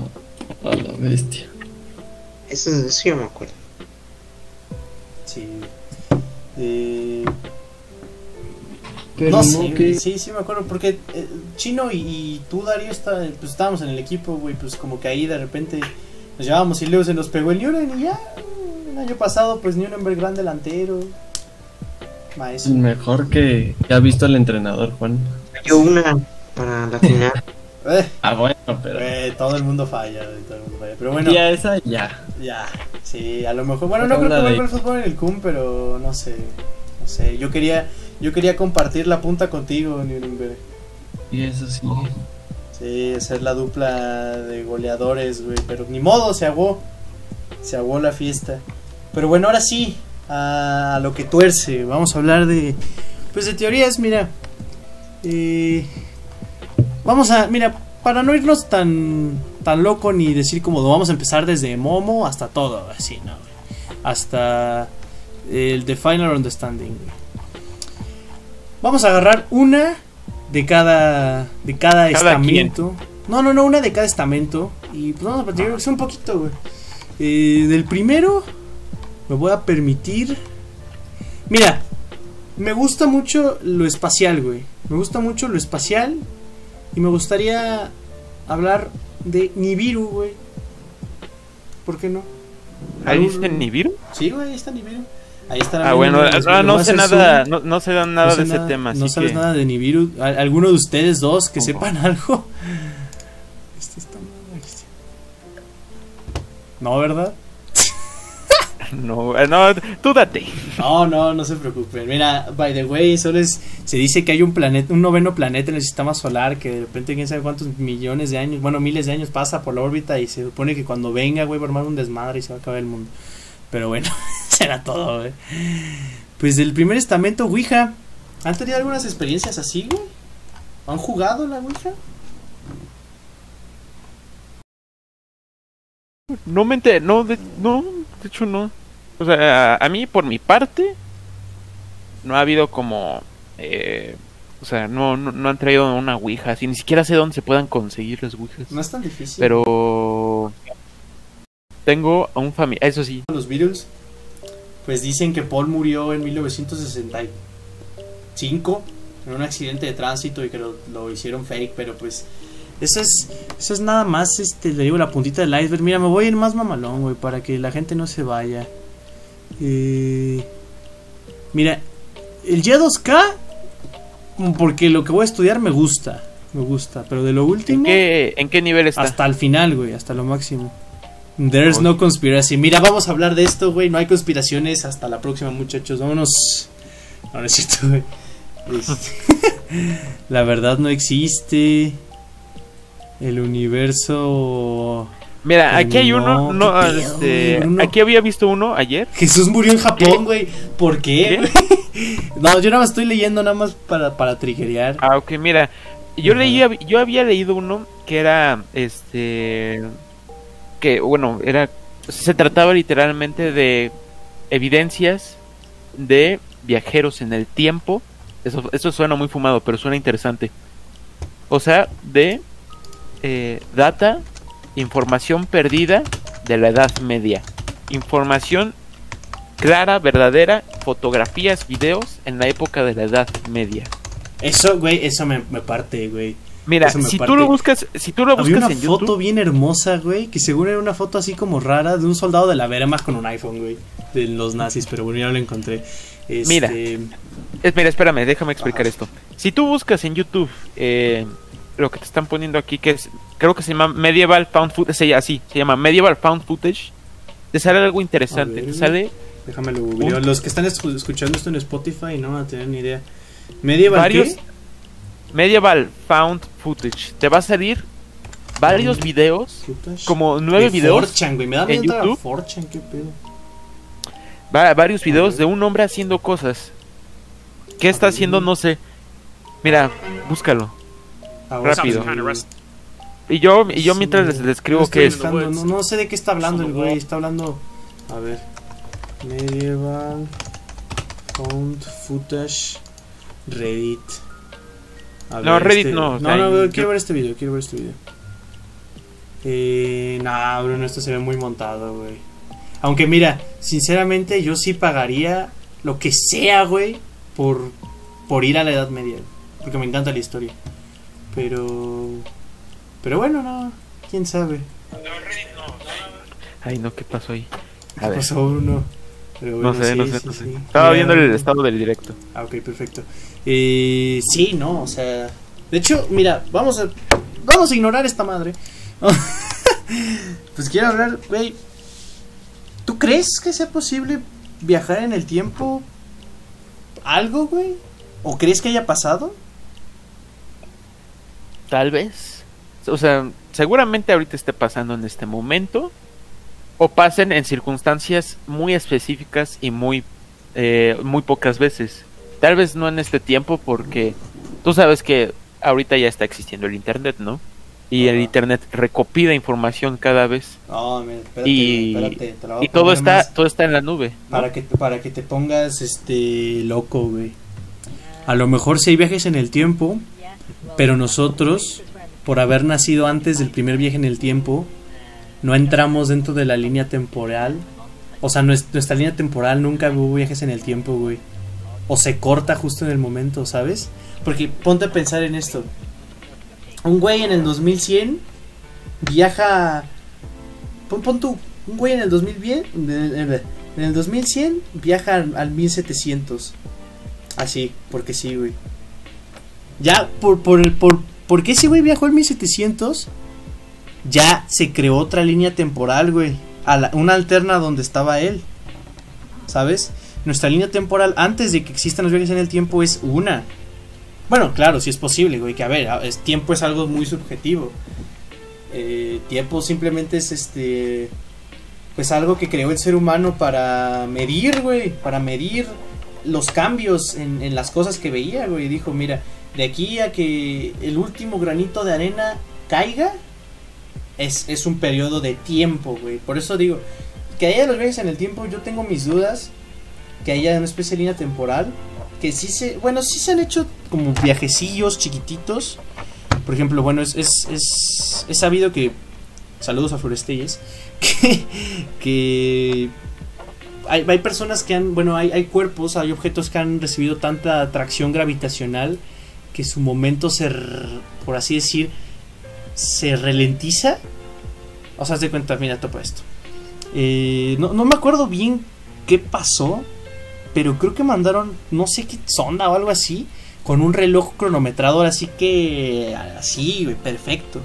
a la bestia. Eso, eso yo me acuerdo. Sí. Eh, Pero no no, sé, que- sí, sí me acuerdo, porque eh, Chino y, y tú, Darío, está, pues estábamos en el equipo, güey, pues como que ahí de repente nos llevábamos y luego se nos pegó el Nuremberg y ya, el año pasado, pues Nuremberg gran delantero, el maestro. mejor que, que ha visto el entrenador, Juan. Yo una para la final. (laughs) Eh, Ah, bueno, pero. güey, todo el mundo falla, todo el mundo falla, pero bueno, Ya esa ya. ya, sí, a lo mejor, bueno, no creo que vuelva el fútbol en el CUM, pero no sé, no sé, yo quería, yo quería compartir la punta contigo, Nuremberg. Y eso sí. Sí, ser la dupla de goleadores, güey. Pero ni modo, se aguó. Se aguó la fiesta. Pero bueno, ahora sí, a lo que tuerce. Vamos a hablar de. Pues de teorías, mira. Eh, vamos a. Mira, para no irnos tan. Tan loco ni decir como vamos a empezar desde Momo hasta todo, así, ¿no? güey? Hasta el The Final Understanding. Vamos a agarrar una de cada. De cada, Cada quien. estamento. No, no, no, una de cada estamento. Y pues vamos a sea un poquito, güey. Eh, del primero, me voy a permitir. Mira, me gusta mucho lo espacial, güey. Me gusta mucho lo espacial. Y me gustaría hablar de Nibiru, güey. ¿Por qué no? Ahí dice Nibiru. Sí, güey, ahí está Nibiru. Ahí está Ah, bueno, les- no, no sé nada, no, no sé nada sé de ese tema, No así sabes que... nada de Nibiru. ¿Al- ¿Alguno de ustedes dos que sepan (laughs) algo? Este está mal. No, ¿verdad? No, no, tú date. No, no, no se preocupen. Mira, by the way, solo es, se dice que hay un planeta, un noveno planeta en el sistema solar que de repente quién sabe cuántos millones de años, bueno, miles de años pasa por la órbita y se supone que cuando venga, güey, va a armar un desmadre y se va a acabar el mundo. Pero bueno, (laughs) será todo, güey. Pues del primer estamento, Ouija. ¿Han tenido algunas experiencias así, güey? ¿Han jugado la Ouija? No me enter- no, de, no, de hecho no. O sea, a, a mí por mi parte no ha habido como, eh, o sea, no, no, no han traído una ouija, así ni siquiera sé dónde se puedan conseguir las ouijas. No es tan difícil. Pero tengo a un familiar, eso sí, los Beatles, pues dicen que Paul murió en 1965 en un accidente de tránsito y que lo, lo hicieron fake, pero pues eso es eso es nada más, este, le digo la puntita del iceberg. Mira, me voy a ir más mamalón, güey, para que la gente no se vaya. Eh, mira, el Y2K, porque lo que voy a estudiar me gusta, me gusta, pero de lo ¿en último... qué, en qué nivel está? Hasta el final, güey, hasta lo máximo. There's no conspiracy. Mira, vamos a hablar de esto, güey. No hay conspiraciones. Hasta la próxima, muchachos. Vámonos. No, no es cierto, güey. (laughs) La verdad no existe. El universo. Mira, aquí hay uno, No, este, aquí había visto uno ayer. Jesús murió en Japón, güey. ¿Por qué? (laughs) No, yo nada más estoy leyendo nada más para, para triggerear. Ah, ok, mira, yo leía, yo había leído uno que era, este, que, bueno, era, se trataba literalmente de evidencias de viajeros en el tiempo. Eso, eso suena muy fumado, pero suena interesante. O sea, de eh, data, información perdida de la Edad Media. Información clara, verdadera, fotografías, videos en la época de la Edad Media. Eso, güey, eso me, me parte, güey. Mira, si parte. tú lo buscas, si tú lo Había buscas una en foto YouTube, bien hermosa, güey, que seguro era una foto así como rara de un soldado de la Wehrmacht con un iPhone, güey, de los nazis, pero bueno, ya lo encontré. Este, Mira. es, mira, espérame, déjame explicar Ajá. esto. Si tú buscas en YouTube eh, lo que te están poniendo aquí, que es, creo que se llama Medieval Found Footage, así, se llama Medieval Found Footage, te sale algo interesante, ver, te sale Déjame lo googleo. Los que están escu- escuchando esto en Spotify no van a tener ni idea. Medieval varios qué? Medieval Found Footage, te va a salir varios Mm. videos, Footage. como nueve De videos, 4chan, güey, me da en YouTube. 4chan, qué pedo. va- varios videos de un hombre haciendo cosas. ¿Qué está haciendo? No sé. Mira, búscalo. Rápido. Y yo, y yo sí, mientras les, lo les escribo estoy qué es. No, no sé de qué está hablando el güey, está hablando... A ver. Medieval Found Footage Reddit. A No, Reddit no, o No, no, yo- quiero ver este video, quiero ver este video. Eh, nah, Bruno, esto se ve muy montado, güey. Aunque mira, sinceramente yo sí pagaría lo que sea, güey, por, por ir a la Edad Media. Porque me encanta la historia. Pero... Pero bueno, no, quién sabe. Ay, no, ¿qué pasó ahí? A ¿Qué ver. pasó? Pero No sé, sí, no sé, sí, no sé. sí. Estaba viendo el estado del directo. Ah, ok, perfecto. Eh, sí, no, o sea. De hecho, mira, vamos a. Vamos a ignorar esta madre. (laughs) pues quiero hablar, güey. ¿Tú crees que sea posible viajar en el tiempo? ¿Algo, güey? ¿O crees que haya pasado? Tal vez. o sea, seguramente ahorita esté pasando en este momento o pasen en circunstancias muy específicas y muy eh, muy pocas veces. Tal vez no en este tiempo porque tú sabes que ahorita ya está existiendo el internet, ¿no? Y el internet recopila información cada vez No, espérate, y, espérate, te la voy a y todo está todo está en la nube. ¿no? para que para que te pongas este loco, güey. A lo mejor sí hay viajes en el tiempo, pero nosotros por haber nacido antes del primer viaje en el tiempo no entramos dentro de la línea temporal. O sea, nues- nuestra línea temporal nunca hubo viajes en el tiempo, güey. O se corta justo en el momento, ¿sabes? Porque ponte a pensar en esto. Un güey en el 2100 viaja Pon, pon tú, un güey en el 2010, en el 2100 viaja al 1700. Así, porque sí, güey. Ya, por, por, por, porque ese güey viajó al 1700, ya se creó otra línea temporal, güey. A una alterna donde estaba él. ¿Sabes? Nuestra línea temporal antes de que existan los viajes en el tiempo es una. Bueno, claro, si es posible, güey, que a ver, es, tiempo es algo muy subjetivo. Eh, tiempo simplemente es este pues algo que creó el ser humano para medir, güey, para medir los cambios en, en las cosas que veía, güey. Dijo, mira, de aquí a que el último granito de arena caiga, es, es un periodo de tiempo, güey. Por eso digo, que haya los viajes en el tiempo, yo tengo mis dudas, que haya una especie de línea temporal, que sí se, bueno, sí se han hecho como viajecillos chiquititos. Por ejemplo, bueno, es, es, es, es sabido que, saludos a Florestelles, (laughs) que, que hay, hay personas que han, bueno, hay, hay cuerpos, hay objetos que han recibido tanta atracción gravitacional que su momento se, por así decir, se ralentiza. O sea, de cuenta, mira, topa esto. Eh, no, no me acuerdo bien qué pasó, pero creo que mandaron, no sé qué sonda o algo así, con un reloj cronometrado, así que, así, perfecto.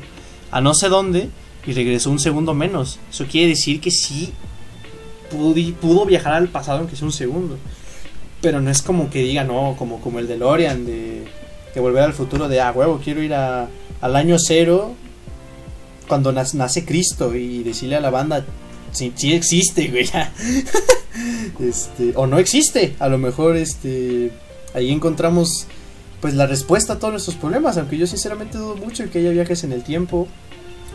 A no sé dónde, y regresó un segundo menos. Eso quiere decir que sí pudi- pudo viajar al pasado aunque sea un segundo. Pero no es como que diga, no, como, como el de Lorian, de, de volver al futuro, de, ah, huevo, quiero ir a, al año cero cuando nas- nace Cristo y decirle a la banda, sí existe, güey. ya". (laughs) este, o no existe. A lo mejor este, ahí encontramos pues la respuesta a todos nuestros problemas, aunque yo sinceramente dudo mucho que haya viajes en el tiempo,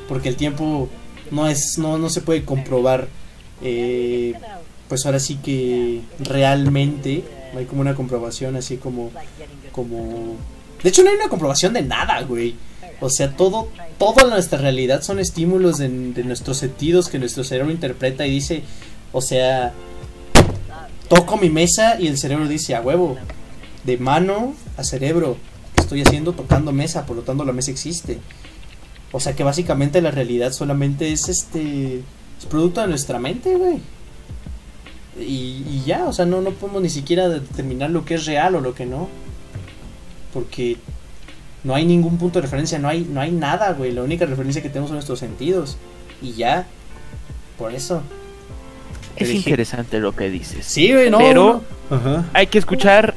porque el tiempo no es no no se puede comprobar eh, pues ahora sí que realmente no hay como una comprobación así como como de hecho no hay una comprobación de nada güey o sea todo toda nuestra realidad son estímulos de, nuestros sentidos que nuestro cerebro interpreta y dice o sea toco mi mesa y el cerebro dice a huevo de mano a cerebro ¿qué estoy haciendo tocando mesa por lo tanto la mesa existe o sea que básicamente la realidad solamente es este. Es producto de nuestra mente, güey. Y, y ya, o sea, no, no podemos ni siquiera determinar lo que es real o lo que no. Porque no hay ningún punto de referencia, no hay, no hay nada, güey. La única referencia que tenemos son nuestros sentidos. Y ya. Por eso. Es dije- interesante lo que dices. Sí, güey, no. Pero- no. Ajá. Hay que escuchar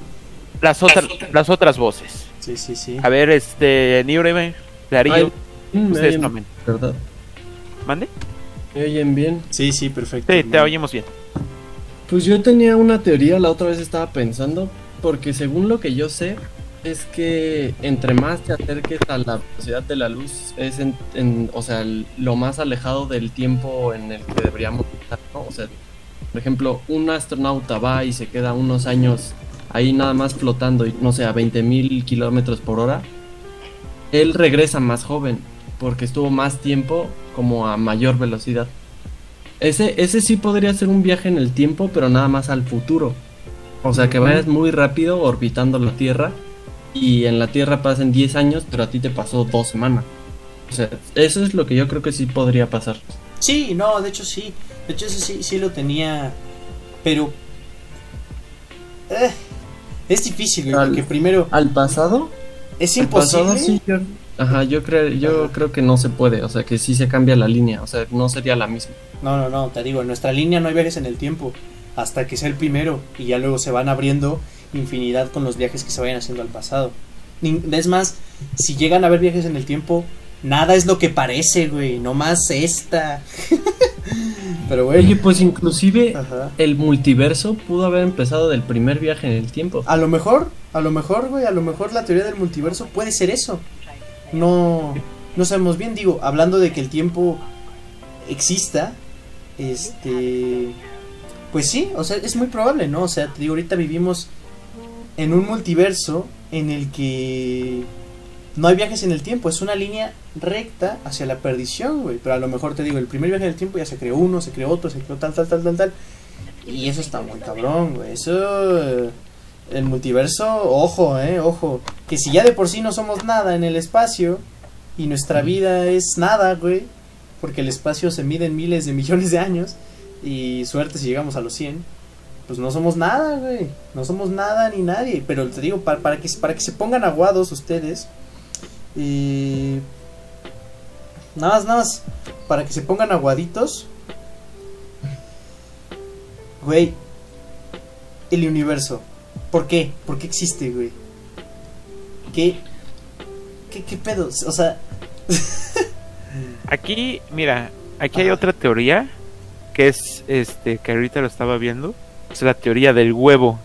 las otras las otras voces. Sí, sí, sí. A ver, este Niurebe, Darío, me ustedes oyen, tomen. ¿verdad? ¿Mande? ¿Me oyen bien? Sí, sí, perfecto. Sí, te oímos bien. Pues yo tenía una teoría, la otra vez estaba pensando, porque según lo que yo sé, es que entre más te acerques a la velocidad de la luz, es en, en- o sea, lo más alejado del tiempo en el que deberíamos estar, ¿no? O sea, por ejemplo, un astronauta va y se queda unos años ahí nada más flotando, y, no sé, a 20 mil kilómetros por hora, él regresa más joven, porque estuvo más tiempo como a mayor velocidad. Ese, ese sí podría ser un viaje en el tiempo, pero nada más al futuro. O sea, que vayas muy rápido orbitando la Tierra y en la Tierra pasen 10 años, pero a ti te pasó dos semanas. O sea, eso es lo que yo creo que sí podría pasar. Sí, no, de hecho sí. De hecho ese sí, sí lo tenía. Pero... eh, es difícil, güey, Al- porque primero ¿Al pasado? es Al imposible. pasado sí, yo... Ajá, yo creo, yo Ajá. creo que no se puede, o sea, que sí se cambia la línea, o sea, no sería la misma. No, no, no, te digo, en nuestra línea no hay viajes en el tiempo. Hasta que sea el primero. Y ya luego se van abriendo infinidad con los viajes que se vayan haciendo al pasado. Es más, si llegan a haber viajes en el tiempo, Nada es lo que parece, güey. Nomás esta. (laughs) Pero, Oye, güey. pues inclusive Ajá. el multiverso pudo haber empezado del primer viaje en el tiempo. A lo mejor, a lo mejor, güey, a lo mejor la teoría del multiverso puede ser eso. No, no sabemos bien, digo, hablando de que el tiempo exista, este, pues sí, o sea, es muy probable, ¿no? O sea, te digo, ahorita vivimos en un multiverso en el que no hay viajes en el tiempo, es una línea recta hacia la perdición, güey. Pero a lo mejor te digo, el primer viaje en el tiempo ya se creó uno, se creó otro, se creó tal, tal, tal, tal, tal. Y eso está muy cabrón, güey. Eso, el multiverso, ojo, eh, ojo. Que si ya de por sí no somos nada en el espacio y nuestra vida es nada, güey. Porque el espacio se mide en miles de millones de años. Y suerte si llegamos a los 100. Pues no somos nada, güey. No somos nada ni nadie. Pero te digo, para, para, que, para que se pongan aguados ustedes. eh, nada más, nada más. Para que se pongan aguaditos. Güey. El universo. ¿Por qué? ¿Por qué existe, güey? ¿Qué? ¿Qué, qué pedo? O sea, Aquí, mira, aquí hay otra teoría que es este que ahorita lo estaba viendo, es la teoría del huevo.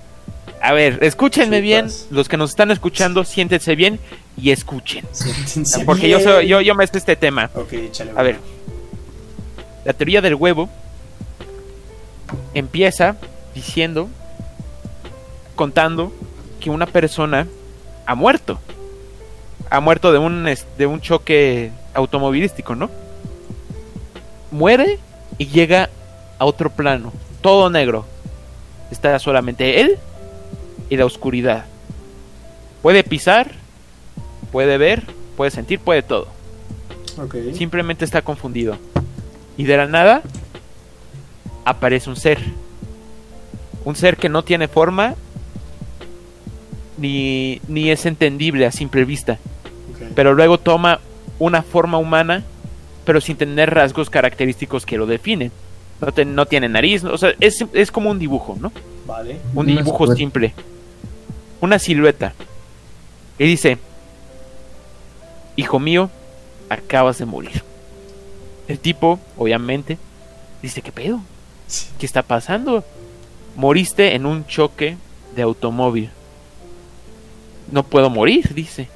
A ver, escúchenme bien, los que nos están escuchando, siéntense bien y escuchen, siéntense porque yo soy, yo yo me sé este tema. Échale. A ver, la teoría del huevo empieza diciendo, contando que una persona ha muerto. Ha muerto de un, de un choque automovilístico, ¿no? Muere y llega a otro plano, todo negro. Está solamente él y la oscuridad. Puede pisar, puede ver, puede sentir, puede todo simplemente está confundido. Y de la nada aparece un ser. Un ser que no tiene forma ni, ni es entendible a simple vista. Pero luego toma una forma humana, pero sin tener rasgos característicos que lo definen. No, te- no tiene nariz, o sea, es, es como un dibujo, ¿no? Vale. Un dibujo simple. Una silueta. Y dice, hijo mío, acabas de morir. El tipo, obviamente, dice, ¿qué pedo? ¿Qué está pasando? Moriste en un choque de automóvil. No puedo morir, dice.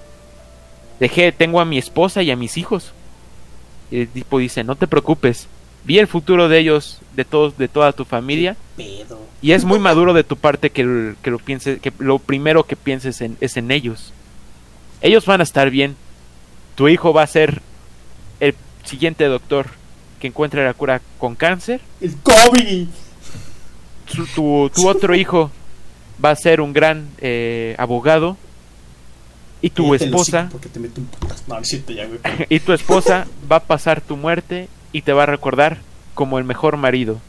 Dejé, tengo a mi esposa y a mis hijos. Y el tipo dice, no te preocupes. Vi el futuro de ellos, de todos, de toda tu familia. Pedo. Y es muy maduro de tu parte que, lo pienses, que lo primero que pienses en, es en ellos. Ellos van a estar bien. Tu hijo va a ser el siguiente doctor que encuentre la cura con cáncer. El COVID. Tu, tu- tu otro hijo va a ser un gran eh, abogado. Y tu esposa Porque te meto un putazo. No, ya, güey. (laughs) y tu esposa va a pasar tu muerte y te va a recordar como el mejor marido.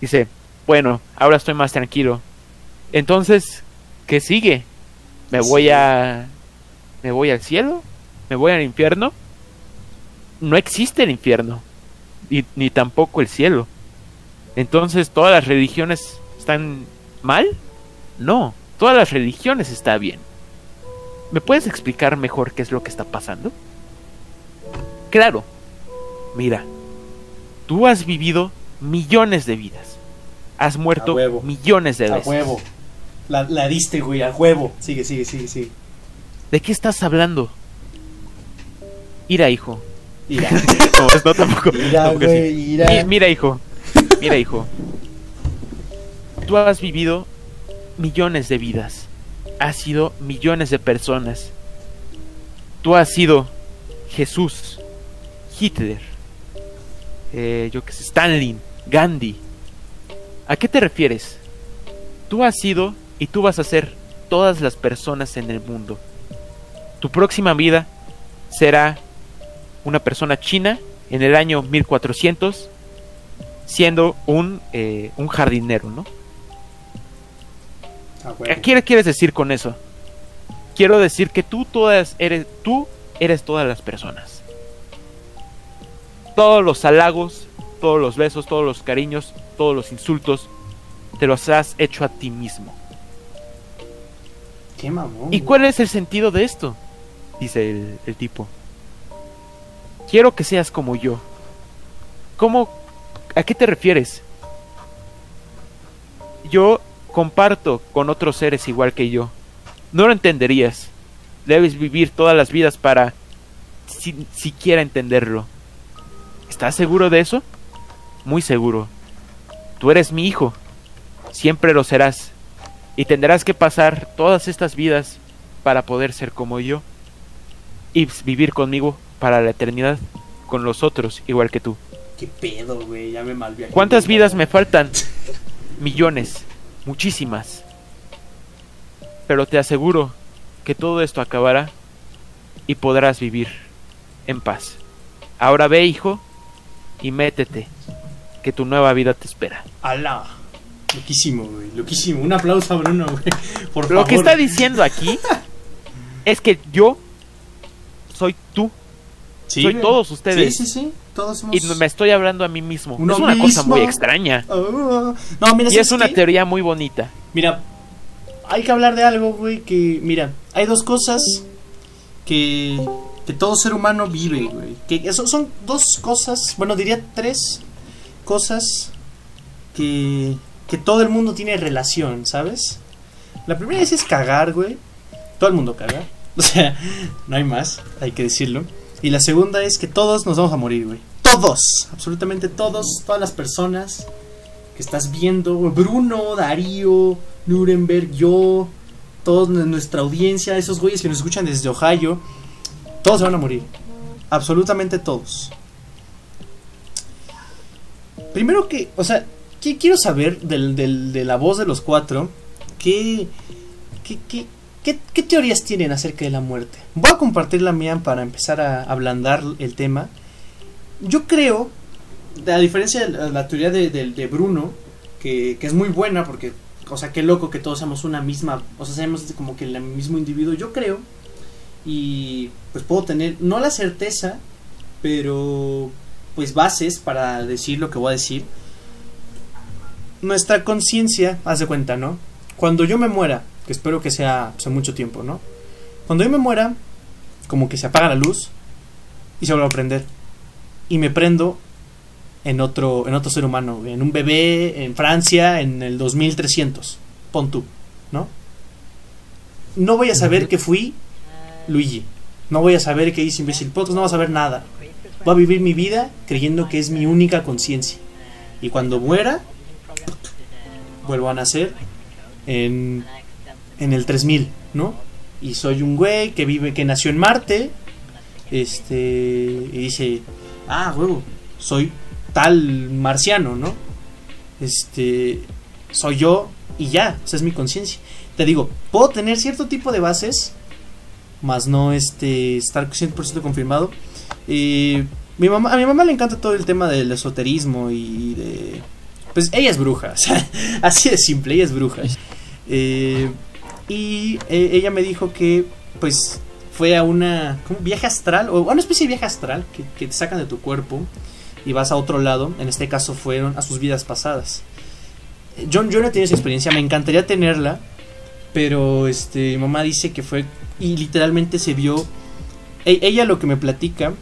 Dice, bueno, ahora estoy más tranquilo. Entonces, ¿qué sigue? ¿Me voy a... ¿Me voy al cielo? ¿Me voy al infierno? No existe el infierno, y, ni tampoco el cielo. Entonces, ¿todas las religiones están mal? No, todas las religiones están bien. ¿Me puedes explicar mejor qué es lo que está pasando? Claro. Mira, tú has vivido millones de vidas. Has muerto A millones de A veces. huevo. La, la diste, güey, a huevo. Sigue, sigue, sigue, sigue. ¿De qué estás hablando? Ira, hijo. Mira, (laughs) No, no tampoco. güey. Mi- mira, hijo. Mira, hijo. Tú has vivido millones de vidas. Has sido millones de personas. Tú has sido Jesús, Hitler, eh, yo que sé, Stalin, Gandhi. ¿A qué te refieres? Tú has sido y tú vas a ser todas las personas en el mundo. Tu próxima vida será una persona china en el año 1400 siendo un, eh, un jardinero, ¿no? A ¿Qué huevo. qué quieres decir con eso? Quiero decir que tú todas eres tú eres todas las personas. Todos los halagos, todos los besos, todos los cariños, todos los insultos te los has hecho a ti mismo. Qué mamón. ¿Y cuál es el sentido de esto? Dice el, el tipo. Quiero que seas como yo. ¿Cómo? ¿A qué te refieres? Yo comparto con otros seres igual que yo. No lo entenderías. Debes vivir todas las vidas para si- siquiera entenderlo. ¿Estás seguro de eso? Muy seguro. Tú eres mi hijo. Siempre lo serás. Y tendrás que pasar todas estas vidas para poder ser como yo. Y vivir conmigo para la eternidad. Con los otros igual que tú. Qué pedo, güey, ya me malviajé. ¿Cuántas vidas me faltan? Millones. Muchísimas. Pero te aseguro que todo esto acabará y podrás vivir en paz. Ahora ve, hijo, y métete, que tu nueva vida te espera. ¡Hala! Loquísimo, güey, loquísimo. Un aplauso a Bruno, güey. Por Lo favor. que está diciendo aquí (laughs) es que yo soy tú Sí, soy güey. todos ustedes. Sí, sí, sí. Todos somos. y me estoy hablando a mí mismo. Uno es una cosa muy extraña. Ah, no, mira, Y ¿sabes es una qué? teoría muy bonita. Mira, hay que hablar de algo, güey, que, mira, hay dos cosas que, que todo ser humano vive, güey. Que eso son dos cosas, bueno, diría tres cosas que, que todo el mundo tiene relación, ¿sabes? La primera es, es cagar, güey. Todo el mundo caga. (laughs) O sea, no hay más, hay que decirlo. Y la segunda es que todos nos vamos a morir, güey. Todos, absolutamente todos, todas las personas que estás viendo, Bruno, Darío, Nuremberg, yo, toda nuestra audiencia, esos güeyes que nos escuchan desde Ohio, todos se van a morir. Absolutamente todos. Primero que, o sea, ¿qué quiero saber del, del- de la voz de los cuatro? ¿Qué, qué, qué, qué, teorías tienen acerca de la muerte? Voy a compartir la mía para empezar a ablandar el tema. Yo creo, a diferencia de la, la teoría de, de- de Bruno, que, que es muy buena porque, o sea, qué loco que todos seamos una misma, o sea, seamos como que el mismo individuo, yo creo, y pues puedo tener, no la certeza, pero pues bases para decir lo que voy a decir. Nuestra conciencia, haz de cuenta, ¿no? Cuando yo me muera, que espero que sea pues, mucho tiempo, ¿no? Cuando yo me muera, como que se apaga la luz y se vuelve a prender. Y me prendo en otro, en otro ser humano, en un bebé en Francia en el 2300. Pon tú, ¿no? No voy a saber que fui Luigi. No voy a saber que hice Imbécil Podcast, no voy a saber nada. Voy a vivir mi vida creyendo que es mi única conciencia. Y cuando muera, vuelvo a nacer en, en el 3000, ¿no? Y soy un güey que vive, que nació en Marte, este, y dice, ah, huevo, soy tal marciano, ¿no? Este, soy yo y ya, esa es mi conciencia. Te digo, puedo tener cierto tipo de bases, más no este, estar 100% confirmado. Eh, mi mamá, a mi mamá le encanta todo el tema del esoterismo y de... Pues ella es bruja, (laughs) o sea, así de simple, ella es bruja. Eh, y eh, ella me dijo que pues fue a una ¿cómo? viaje astral, o una especie de viaje astral que, que te sacan de tu cuerpo y vas a otro lado. En este caso fueron a sus vidas pasadas. Yo, yo no he tenido esa experiencia, me encantaría tenerla, pero este, mi mamá dice que fue y literalmente se vio. e- ella lo que me platica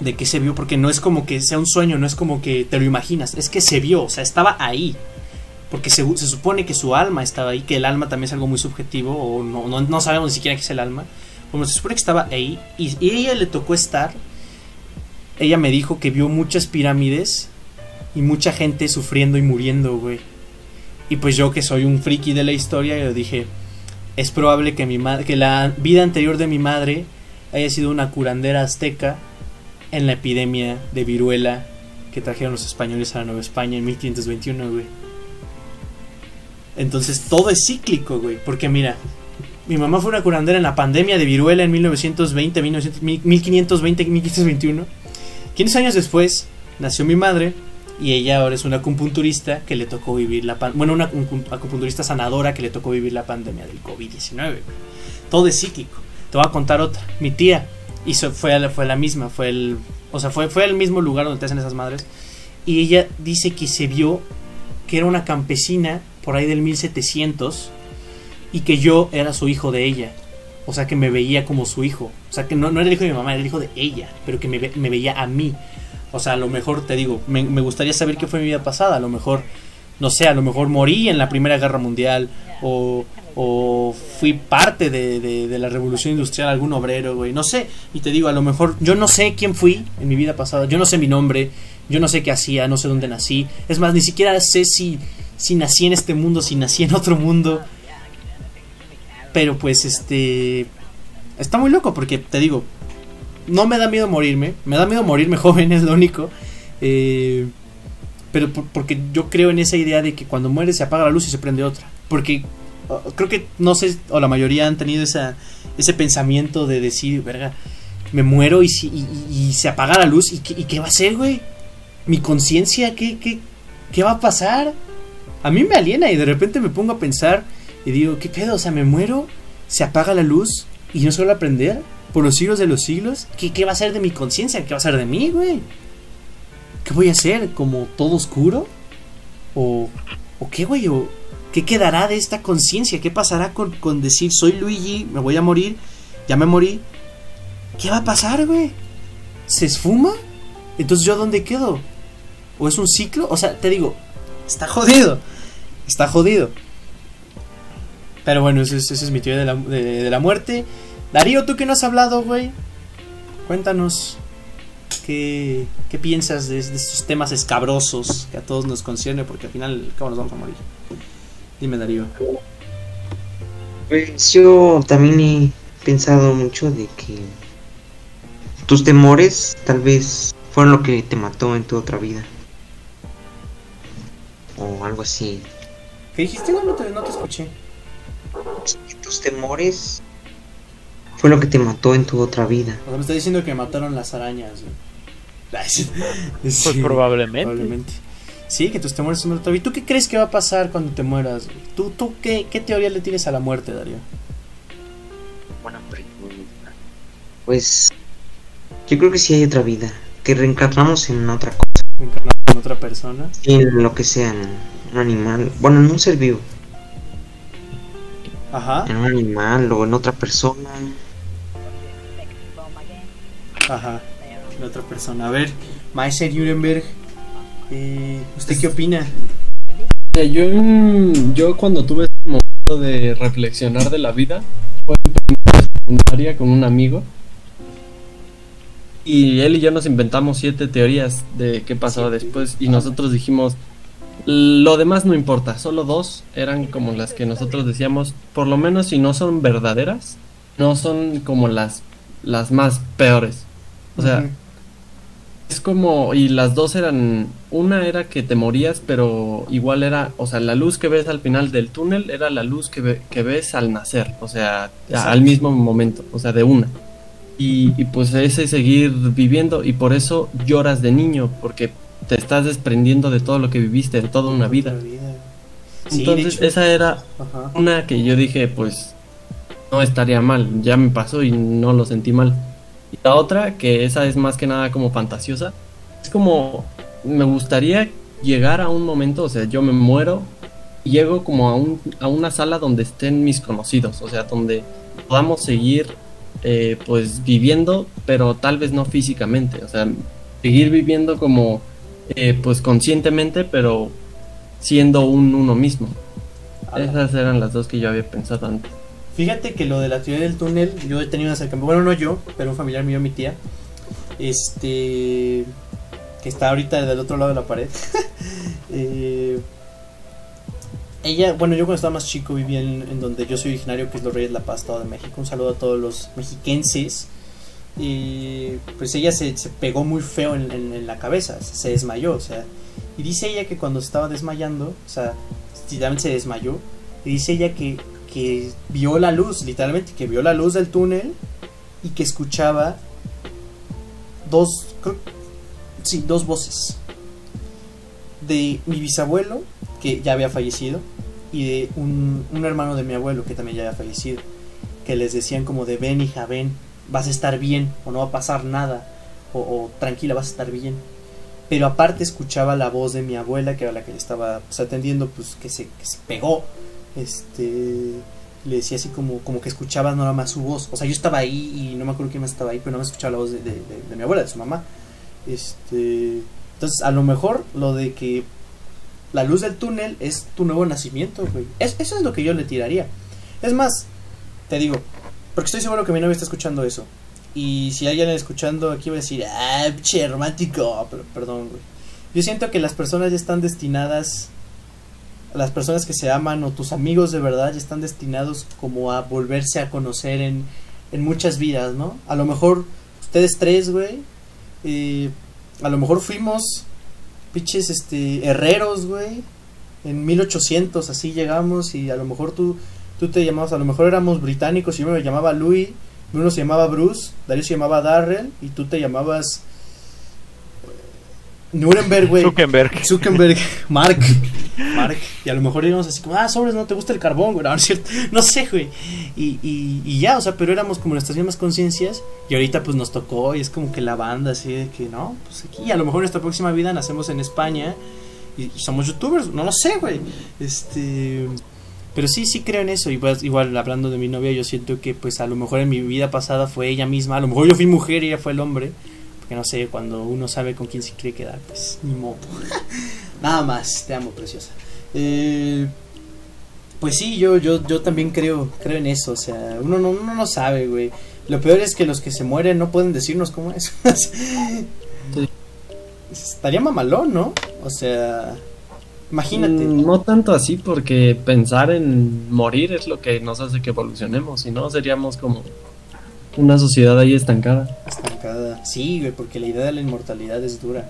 de que se vio, porque no es como que sea un sueño, no es como que te lo imaginas, es que se vio, o sea, estaba ahí. Porque se, se supone que su alma estaba ahí, que el alma también es algo muy subjetivo, o no, no, no sabemos ni siquiera qué es el alma. Bueno, se supone que estaba ahí, y, y ella le tocó estar. Ella me dijo que vio muchas pirámides y mucha gente sufriendo y muriendo, güey. Y pues yo que soy un friki de la historia, yo dije, es probable que mi que la vida anterior de mi madre haya sido una curandera azteca en la epidemia de viruela que trajeron los españoles a la Nueva España en 1521, güey. Entonces todo es cíclico, güey. Porque mira, mi mamá fue una curandera en la pandemia de viruela en 1920, 1900, 1520, 1521. 15 años después nació mi madre y ella ahora es una acupunturista que le tocó vivir la pan- bueno, una acupunturista sanadora que le tocó vivir la pandemia del COVID-19. güey. Todo es cíclico. Te voy a contar otra. Mi tía hizo fue la, fue la misma, fue el o sea, fue fue al mismo lugar donde te hacen esas madres y ella dice que se vio que era una campesina por ahí del 1700 y que yo era su hijo de ella. O sea, que me veía como su hijo. O sea, que no, no era el hijo de mi mamá, era el hijo de ella, pero que me veía a mí. O sea, a lo mejor, te digo, me, gustaría saber qué fue mi vida pasada. A lo mejor, no sé, a lo mejor morí en la Primera Guerra Mundial o, o fui parte de, de- de la Revolución Industrial, algún obrero, güey. No sé. Y te digo, a lo mejor, yo no sé quién fui en mi vida pasada. Yo no sé mi nombre. Yo no sé qué hacía, no sé dónde nací. Es más, ni siquiera sé si, si nací en este mundo, si nací en otro mundo. Pero pues este... Está muy loco porque te digo, no me da miedo morirme. Me da miedo morirme (laughs) joven, es lo único. Eh, pero por- porque yo creo en esa idea de que cuando mueres se apaga la luz y se prende otra. Porque uh, creo que no sé, o la mayoría han tenido esa, ese pensamiento de decir, verga, me muero y, si- y, se apaga la luz. ¿Y qué, va a ser, güey? Mi conciencia, ¿qué, qué, ¿qué va a pasar? A mí me aliena y de repente me pongo a pensar y digo, ¿qué pedo? O sea, me muero, se apaga la luz y no se vuelve a prender por los siglos de los siglos. ¿Qué, va a ser de mi conciencia? ¿Qué va a ser de mí, güey? ¿Qué voy a hacer? ¿Como todo oscuro? ¿O, qué, güey? ¿O qué quedará de esta conciencia? ¿Qué pasará con, decir, soy Luigi, me voy a morir, ya me morí? ¿Qué va a pasar, güey? ¿Se esfuma? Entonces, ¿yo dónde quedo? ¿O es un ciclo? O sea, te digo, está jodido. Está jodido. Pero bueno, ese es, mi teoría de la muerte. Darío, tú que no has hablado, güey. Cuéntanos. ¿Qué, qué piensas de, de estos temas escabrosos que a todos nos concierne? Porque al final, ¿cómo nos vamos a morir? Dime, Darío. Pues yo también he pensado mucho de que tus temores tal vez fueron lo que te mató en tu otra vida. O algo así. ¿Qué dijiste? No te, no te escuché. Tus temores fue lo que te mató en tu otra vida. O sea, me está diciendo que me mataron las arañas, güey. Sí. Pues Sí, probablemente. probablemente. Sí, que tus temores son otra vida. ¿Tú qué crees que va a pasar cuando te mueras? güey? ¿Tú, tú qué, qué teoría le tienes a la muerte, Darío? Buena pregunta. Pues yo creo que sí hay otra vida. Que reencarnamos en otra cosa. ¿Reencarnado en otra persona? En lo que sea, en un animal. Bueno, en un ser vivo. Ajá, En un animal o en otra persona. Ajá. En otra persona. A ver, Maese Nuremberg, eh, ¿usted qué opina? Sea, yo, mm, yo cuando tuve ese momento de reflexionar de la vida, fue en primera secundaria con un amigo. Y él y yo nos inventamos siete teorías de qué pasaba después. Y nosotros dijimos, lo demás no importa, solo dos eran como las que nosotros decíamos, por lo menos si no son verdaderas, no son como las, las más peores. O sea, es como, y las dos eran, una era que te morías, pero igual era, o sea, la luz que ves al final del túnel era la luz que, ve- que ves al nacer, o sea, Exacto. al mismo momento, o sea, de una. Y, y pues ese seguir viviendo, y por eso lloras de niño, porque te estás desprendiendo de todo lo que viviste, de toda una vida. Sí, Entonces, esa era Ajá. una que yo dije, pues no estaría mal, ya me pasó y no lo sentí mal. Y la otra, que esa es más que nada como fantasiosa, es como me gustaría llegar a un momento, o sea, yo me muero y llego como a, un, a una sala donde estén mis conocidos, o sea, donde podamos seguir eh, pues viviendo, pero tal vez no físicamente, o sea, seguir viviendo como eh, pues conscientemente, pero siendo un uno mismo. Esas eran las dos que yo había pensado antes. Fíjate que lo de la teoría del túnel, yo he tenido un acercamiento, bueno, no yo, pero un familiar mío, mi tía, este, que está ahorita del otro lado de la pared. (laughs) Eh, ella, bueno, yo cuando estaba más chico vivía en, donde yo soy originario, que es Los Reyes la Paz, Estado de México. Un saludo a todos los mexiquenses. Y pues ella se, se pegó muy feo en, en- en la cabeza, se, se desmayó, o sea. Y dice ella que cuando estaba desmayando, o sea, literalmente se desmayó. Y dice ella que, que vio la luz, literalmente, que vio la luz del túnel y que escuchaba dos, creo- sí, dos voces. De mi bisabuelo, que ya había fallecido, y de un, un hermano de mi abuelo, que también ya había fallecido, que les decían como de ven hija, ven, vas a estar bien, o no va a pasar nada, o, tranquila, vas a estar bien. Pero aparte escuchaba la voz de mi abuela, que era la que le estaba pues, atendiendo, pues que se, que se pegó. Este. Le decía así como, como que escuchaba nada más su voz. O sea, yo estaba ahí y no me acuerdo quién más estaba ahí, pero no me escuchaba la voz de, de- mi abuela, de su mamá. Este, entonces, a lo mejor lo de que la luz del túnel es tu nuevo nacimiento, güey. Es- eso es lo que yo le tiraría. Es más, te digo, porque estoy seguro que mi novia está escuchando eso. Y si alguien escuchando aquí va a decir, ah, che, romántico. Perdón, güey. Yo siento que las personas ya están destinadas, las personas que se aman o tus amigos de verdad ya están destinados como a volverse a conocer en, en muchas vidas, ¿no? A lo mejor ustedes tres, güey, eh, a lo mejor fuimos pinches, este, herreros, güey, en 1800, así llegamos y a lo mejor tú, tú te llamabas, a lo mejor éramos británicos y yo me llamaba Louis, Bruno se llamaba Bruce, Darío se llamaba Darrell y tú te llamabas Nuremberg, güey. Zuckerberg. Zuckerberg, (laughs) Mark, Mark, y a lo mejor íbamos así como, ah, sobres, no te gusta el carbón, güey, no, cierto, no sé, güey, y, y, y ya, o sea, pero éramos como nuestras mismas conciencias, y ahorita pues nos tocó, y es como que la banda, así de que, no, pues aquí, a lo mejor en nuestra próxima vida nacemos en España, y, y somos youtubers, no lo sé, güey, este, pero sí, sí creo en eso, y pues, igual hablando de mi novia, yo siento que pues a lo mejor en mi vida pasada fue ella misma, a lo mejor yo fui mujer y ella fue el hombre, porque no sé, cuando uno sabe con quién se quiere quedar, pues ni modo. (laughs) Nada más, te amo, preciosa. Eh, pues sí, yo, yo, yo también creo, creo en eso, o sea, uno no, uno no sabe, güey. Lo peor es que los que se mueren no pueden decirnos cómo es. (laughs) Estaría mamalón, ¿no? O sea, imagínate. Mm, No tanto así, porque pensar en morir es lo que nos hace que evolucionemos, si no seríamos como una sociedad ahí estancada. estancada. Sí, güey, porque la idea de la inmortalidad es dura.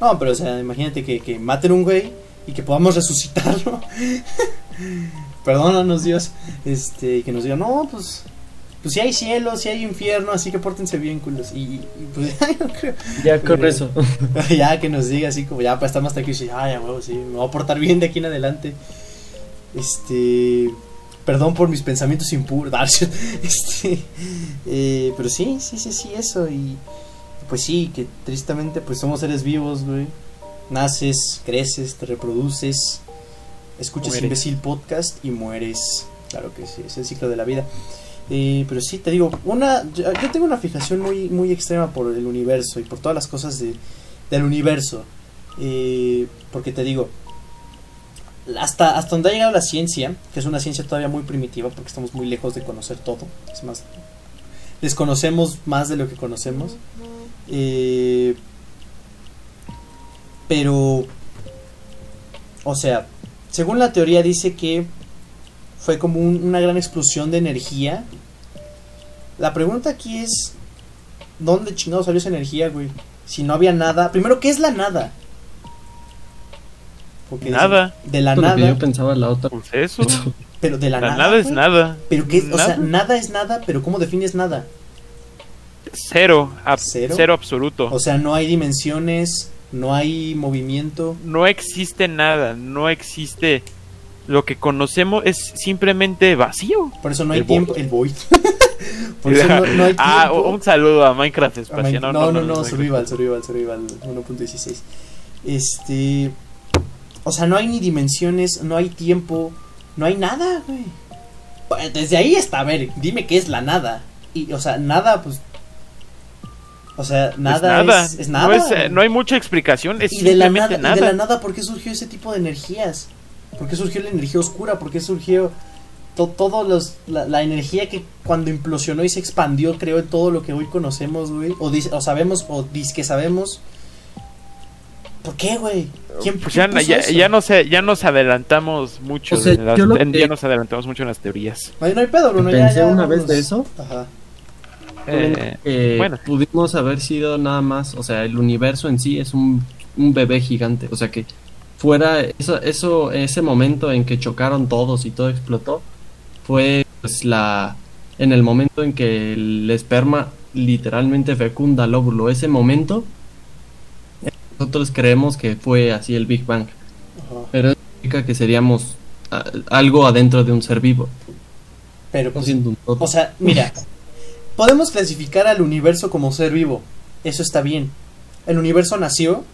No, pero o sea, imagínate que, que maten un güey y que podamos resucitarlo. (laughs) Perdónanos, Dios. Este, y que nos digan, no, pues. Pues si hay cielo, si hay infierno, así que pórtense bien, culos. Y, y, pues (laughs) ya, yo creo. Ya con Pero- eso. (laughs) ya que nos diga así como ya para estar más tranquilos y ay, a huevo, sí, me voy a portar bien de aquí en adelante. Este, perdón por mis pensamientos impuros. (laughs) Este, eh, pero sí, sí, sí, sí, eso y pues sí, que tristemente pues somos seres vivos, güey. Naces, creces, te reproduces, escuchas Mueres. imbécil podcast y mueres. Claro que sí, es el ciclo de la vida. Eh, pero sí, te digo, una, yo, yo tengo una fijación muy, muy extrema por el universo y por todas las cosas de, del universo. Eh, porque te digo, hasta, hasta donde ha llegado la ciencia, que es una ciencia todavía muy primitiva porque estamos muy lejos de conocer todo, es más, desconocemos más de lo que conocemos. Eh, pero, o sea, según la teoría dice que fue como un- una gran explosión de energía. La pregunta aquí es, ¿dónde chingados salió esa energía, güey? Si no había nada. Primero, ¿qué es la nada? Porque dicen, Nada. De la que nada. yo pensaba la otra. Pues eso. Pero de la, La nada. nada es nada. Pero qué, o sea, Nada. es nada, pero ¿cómo defines nada? Cero. ab- ¿Cero? ¿Cero? absoluto. O sea, no hay dimensiones, no hay movimiento. no existe nada. No existe. Lo que conocemos es simplemente vacío. Por eso no hay El tiempo. El void. (laughs) Por eso no, no hay tiempo. ah, un saludo a Minecraft Ah, Espacial. no, no, no, Survival, Survival, Survival 1.16. Este. O sea, no hay ni dimensiones, no hay tiempo, no hay nada, güey. Bueno, Desde ahí está, a ver, dime qué es la nada. Y, o sea, nada, pues. O sea, nada, nada. es, es nada. No, es, eh, no hay mucha explicación. Es y de la nada, nada. y de la nada, ¿por qué surgió ese tipo de energías? ¿Por qué surgió la energía oscura? ¿Por qué surgió to- los, la, la energía que cuando implosionó y se expandió creó todo lo que hoy conocemos, güey? O, o sabemos, o dice que sabemos. ¿Por qué, güey? ¿Quién, Pues ya, ya, ya no sé, ya nos adelantamos mucho. O sea, en las- en- que- Ya nos adelantamos mucho en las teorías. Ay, no hay pedo, Bruno, ya, Pensé ya, una vámonos. vez de eso. Ajá. Eh, bueno. pudimos haber sido nada más, o sea, el universo en sí es un, un bebé gigante, o sea que fuera eso, eso, ese momento en que chocaron todos y todo explotó, fue pues la, en el momento en que el esperma literalmente fecunda al óvulo, ese momento, nosotros creemos que fue así el Big Bang, Ajá. pero eso significa que seríamos ah, algo adentro de un ser vivo, Pero no pues, siendo un todo. O sea, mira, podemos clasificar al universo como ser vivo. Eso está bien. El universo nació,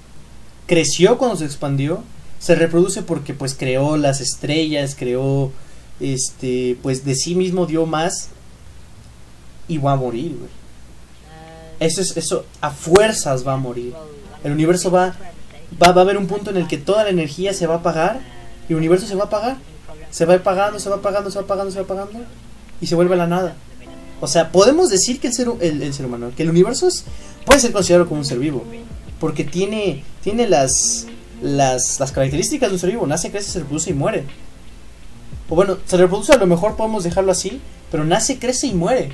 creció cuando se expandió, se reproduce porque pues creó las estrellas, creó este, pues de sí mismo dio más y va a morir, güey. Eso es, eso a fuerzas va a morir. El universo va, va, va a haber un punto en el que toda la energía se va a apagar y el universo se va a apagar. Se va apagando, se va apagando, se va apagando, se va apagando y se vuelve a la nada. O sea, podemos decir que el ser, el ser humano, que el universo es, puede ser considerado como un ser vivo. Porque tiene, tiene las, las, las características de un ser vivo. Nace, crece, se reproduce y muere. O bueno, se reproduce a lo mejor podemos dejarlo así, pero nace, crece y muere.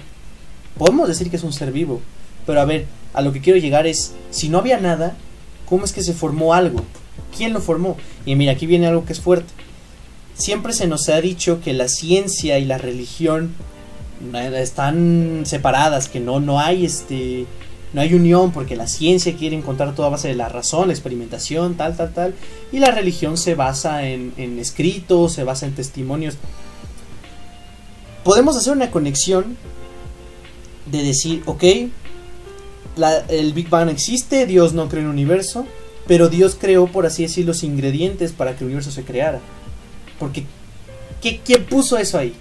Podemos decir que es un ser vivo. Pero a ver, a lo que quiero llegar es, si no había nada, ¿cómo es que se formó algo? ¿Quién lo formó? Y mira, aquí viene algo que es fuerte. Siempre se nos ha dicho que la ciencia y la religión eh, están separadas, que no, no hay este no hay unión porque la ciencia quiere encontrar toda base de la razón, la experimentación, tal, tal, tal, y la religión se basa en, en escritos, se basa en testimonios. Podemos hacer una conexión de decir, ok, el Big Bang existe, Dios no creó el universo, pero Dios creó, por así decir, los ingredientes para que el universo se creara. Porque, ¿qué- ¿quién puso eso ahí?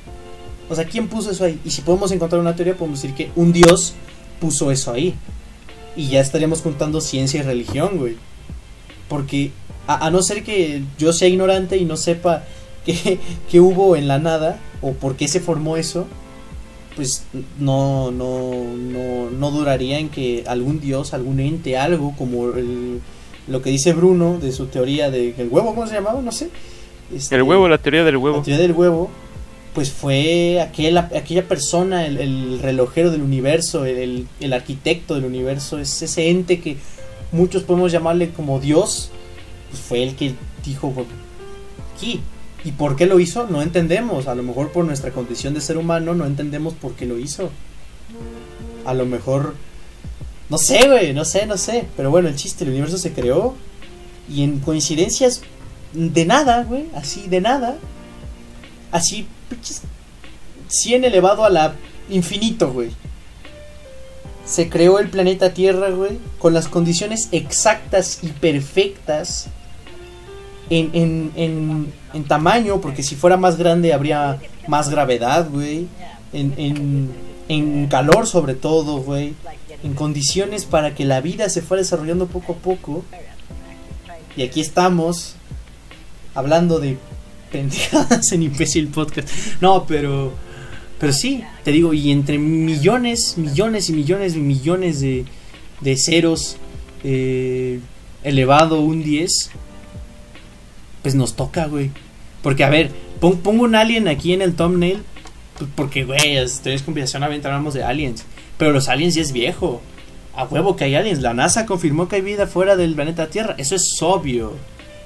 O sea, ¿quién puso eso ahí? Y si podemos encontrar una teoría, podemos decir que un Dios puso eso ahí. Y ya estaríamos juntando ciencia y religión, güey. Porque, a, a no ser que yo sea ignorante y no sepa (laughs) qué, qué hubo en la nada, o por qué se formó eso, pues no, no, no, no duraría en que algún dios, algún ente, algo como el- lo que dice Bruno de su teoría de el huevo, ¿cómo se llamaba? No sé. Este, El huevo, la teoría del huevo. la teoría del huevo, pues fue aquel, aquella persona, el, el relojero del universo, el, el arquitecto del universo, es ese ente que muchos podemos llamarle como Dios, pues fue el que dijo, "Bueno, aquí. ¿Y por qué lo hizo? No entendemos. A lo mejor por nuestra condición de ser humano no entendemos por qué lo hizo. A lo mejor... No sé, güey, no sé, no sé. Pero bueno, el chiste, el universo se creó y en coincidencias de nada, güey, así de nada, así, pinches 100 elevado a la infinito, güey. Se creó el planeta Tierra, güey, con las condiciones exactas y perfectas en, en, en, en tamaño, porque si fuera más grande habría más gravedad, güey. En, en, en calor sobre todo, güey. En condiciones para que la vida se fuera desarrollando poco a poco. Y aquí estamos, hablando de pendejadas en imbécil podcast. No, pero pero sí, te digo, y entre millones, millones y millones y millones de, de ceros eh, elevado un 10, pues nos toca, güey. Porque, a ver, pon- pongo un alien aquí en el thumbnail, pues porque, güey, es teorías de conspiración, obviamente hablamos de aliens. Pero los aliens ya es viejo. A huevo que hay aliens. La NASA confirmó que hay vida fuera del planeta Tierra. Eso es obvio.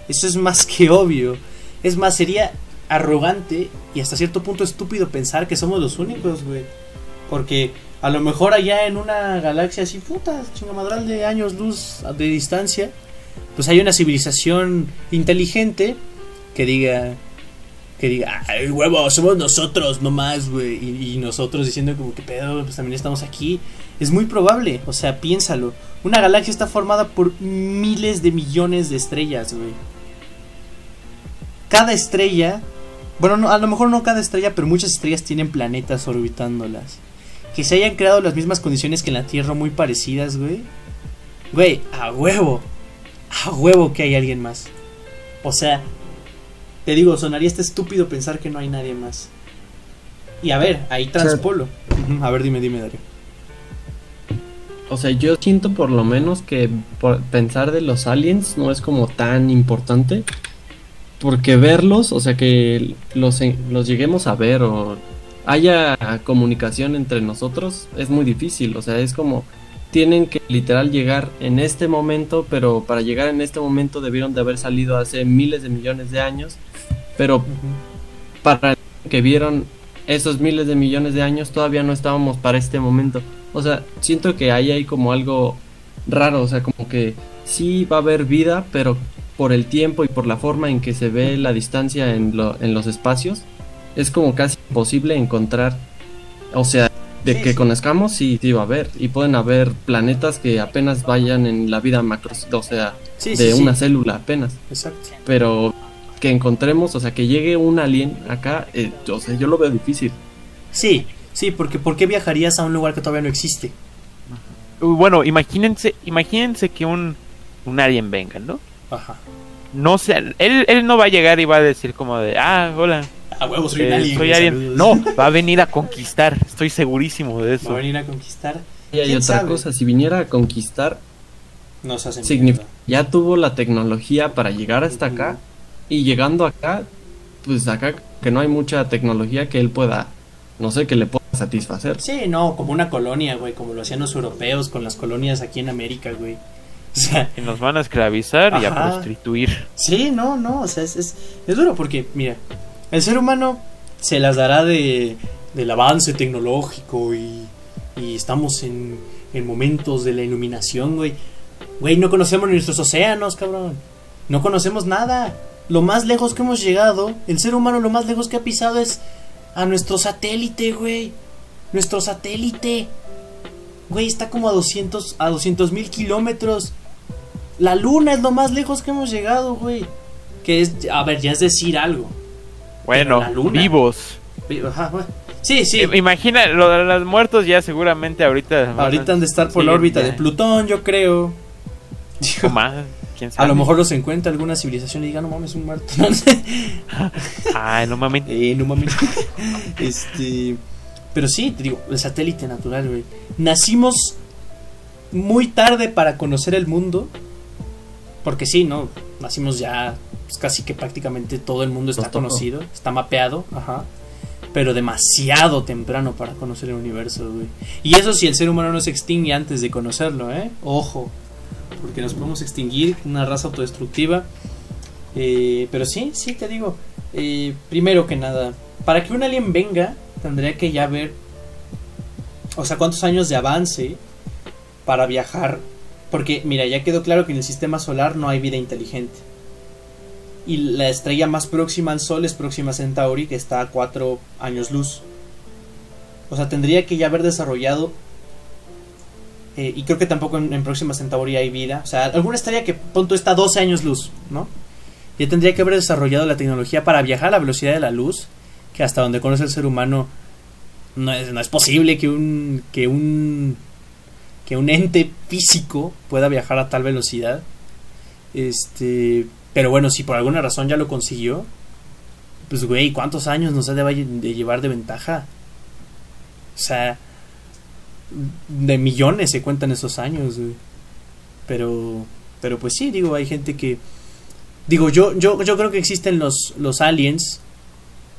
Eso es más que obvio. Es más, sería arrogante y hasta cierto punto estúpido pensar que somos los únicos, güey. Porque a lo mejor allá en una galaxia así, puta, chingamadral de años luz de distancia, pues hay una civilización inteligente que diga, que diga, ay, huevo, somos nosotros, no más, güey. Y, nosotros diciendo como que pedo, pues también estamos aquí. Es muy probable, o sea, piénsalo. Una galaxia está formada por miles de millones de estrellas, güey. Cada estrella, bueno, no, a lo mejor no cada estrella, pero muchas estrellas tienen planetas orbitándolas. Que se hayan creado las mismas condiciones que en la Tierra, muy parecidas, güey. Güey, a huevo. A huevo que hay alguien más. O sea, te digo, sonaría este estúpido pensar que no hay nadie más. Y a ver, ahí transpolo. A ver, dime, dime, Dario. O sea, yo siento por lo menos que por pensar de los aliens no es como tan importante. Porque verlos, o sea, que los, los lleguemos a ver o haya comunicación entre nosotros es muy difícil. O sea, es como tienen que literal llegar en este momento, pero para llegar en este momento debieron de haber salido hace miles de millones de años. Pero para que vieron esos miles de millones de años todavía no estábamos para este momento. O sea, siento que ahí hay como algo raro, o sea, como que sí va a haber vida, pero por el tiempo y por la forma en que se ve la distancia en, lo- en los espacios, es como casi imposible encontrar, o sea, de Sí, que sí. conozcamos, sí, sí va a haber, y pueden haber planetas que apenas vayan en la vida macro, o sea, Sí, de sí, sí. una célula apenas, Exacto. pero que encontremos, o sea, que llegue un alien acá, eh, o sea, yo lo veo difícil. Sí, sí, porque ¿por qué viajarías a un lugar que todavía no existe? Uh, Bueno, imagínense, imagínense que un, un alien venga, ¿no? Ajá. No sé, él, él no va a llegar y va a decir como de, ah, hola, A huevo, soy un eh, alien. soy güey, alien. saludos. No, va a venir a conquistar, estoy segurísimo de Va a eso. venir a conquistar. Y hay ¿Quién otra sabe? cosa, si viniera a conquistar, Nos hacen ya tuvo la tecnología para llegar hasta acá, y llegando acá, pues acá que no hay mucha tecnología que él pueda, no sé, que le pueda satisfacer. Sí, no, como una colonia, güey, como lo hacían los europeos con las colonias aquí en América, güey. O sea, (laughs) Y nos van a esclavizar y a prostituir. sí, no, no, o sea, es, es, es duro porque, mira, el ser humano se las dará de, del avance tecnológico y, y estamos en, en momentos de la iluminación, güey. Güey, no conocemos nuestros océanos, cabrón. No conocemos nada. Lo más lejos que hemos llegado, el ser humano lo más lejos que ha pisado es a nuestro satélite, güey. Nuestro satélite. Güey, está como a 200 a 200 mil kilómetros. La luna es lo más lejos que hemos llegado, güey. Que es, a ver, ya es decir algo. Bueno, vivos. Ajá. Sí, sí. Imagina, lo de los muertos ya seguramente ahorita. Ahorita han de estar por Sí, la órbita ya. de Plutón, yo creo. O más, quién sabe. A lo mejor los encuentra alguna civilización y diga, no mames, un muerto. (laughs) No sé. Ay, no mames. Eh, no mames. (laughs) este. Pero sí, te digo, el satélite natural, güey. Nacimos muy tarde para conocer el mundo. Porque sí, ¿no? Nacimos ya. pues, casi que prácticamente todo el mundo está conocido. Está mapeado, ajá. Pero demasiado temprano para conocer el universo, güey. Y eso si el ser humano no se extingue antes de conocerlo, ¿eh? Ojo. Porque nos podemos extinguir, una raza autodestructiva. Eh, pero sí, sí, te digo. eh, primero que nada, para que un alien venga, tendría que ya ver. O sea, cuántos años de avance para viajar. Porque, mira, ya quedó claro que en el sistema solar no hay vida inteligente. Y la estrella más próxima al Sol es Próxima Centauri, que está a 4 años luz. O sea, tendría que ya haber desarrollado. eh, y creo que tampoco en, en Próxima Centauri hay vida. O sea, alguna estrella que punto está a 12 años luz, ¿no? Ya tendría que haber desarrollado la tecnología para viajar a la velocidad de la luz. Que hasta donde conoce el ser humano. No es, no es posible que un. que un. Que un ente físico pueda viajar a tal velocidad. Este. Pero bueno, si por alguna razón ya lo consiguió. Pues güey, ¿cuántos años nos ha de, llevar de ventaja? O sea. De millones se cuentan esos años. Pero. Pero pues sí, digo, hay gente que. Digo, yo, yo, yo creo que existen los, los aliens.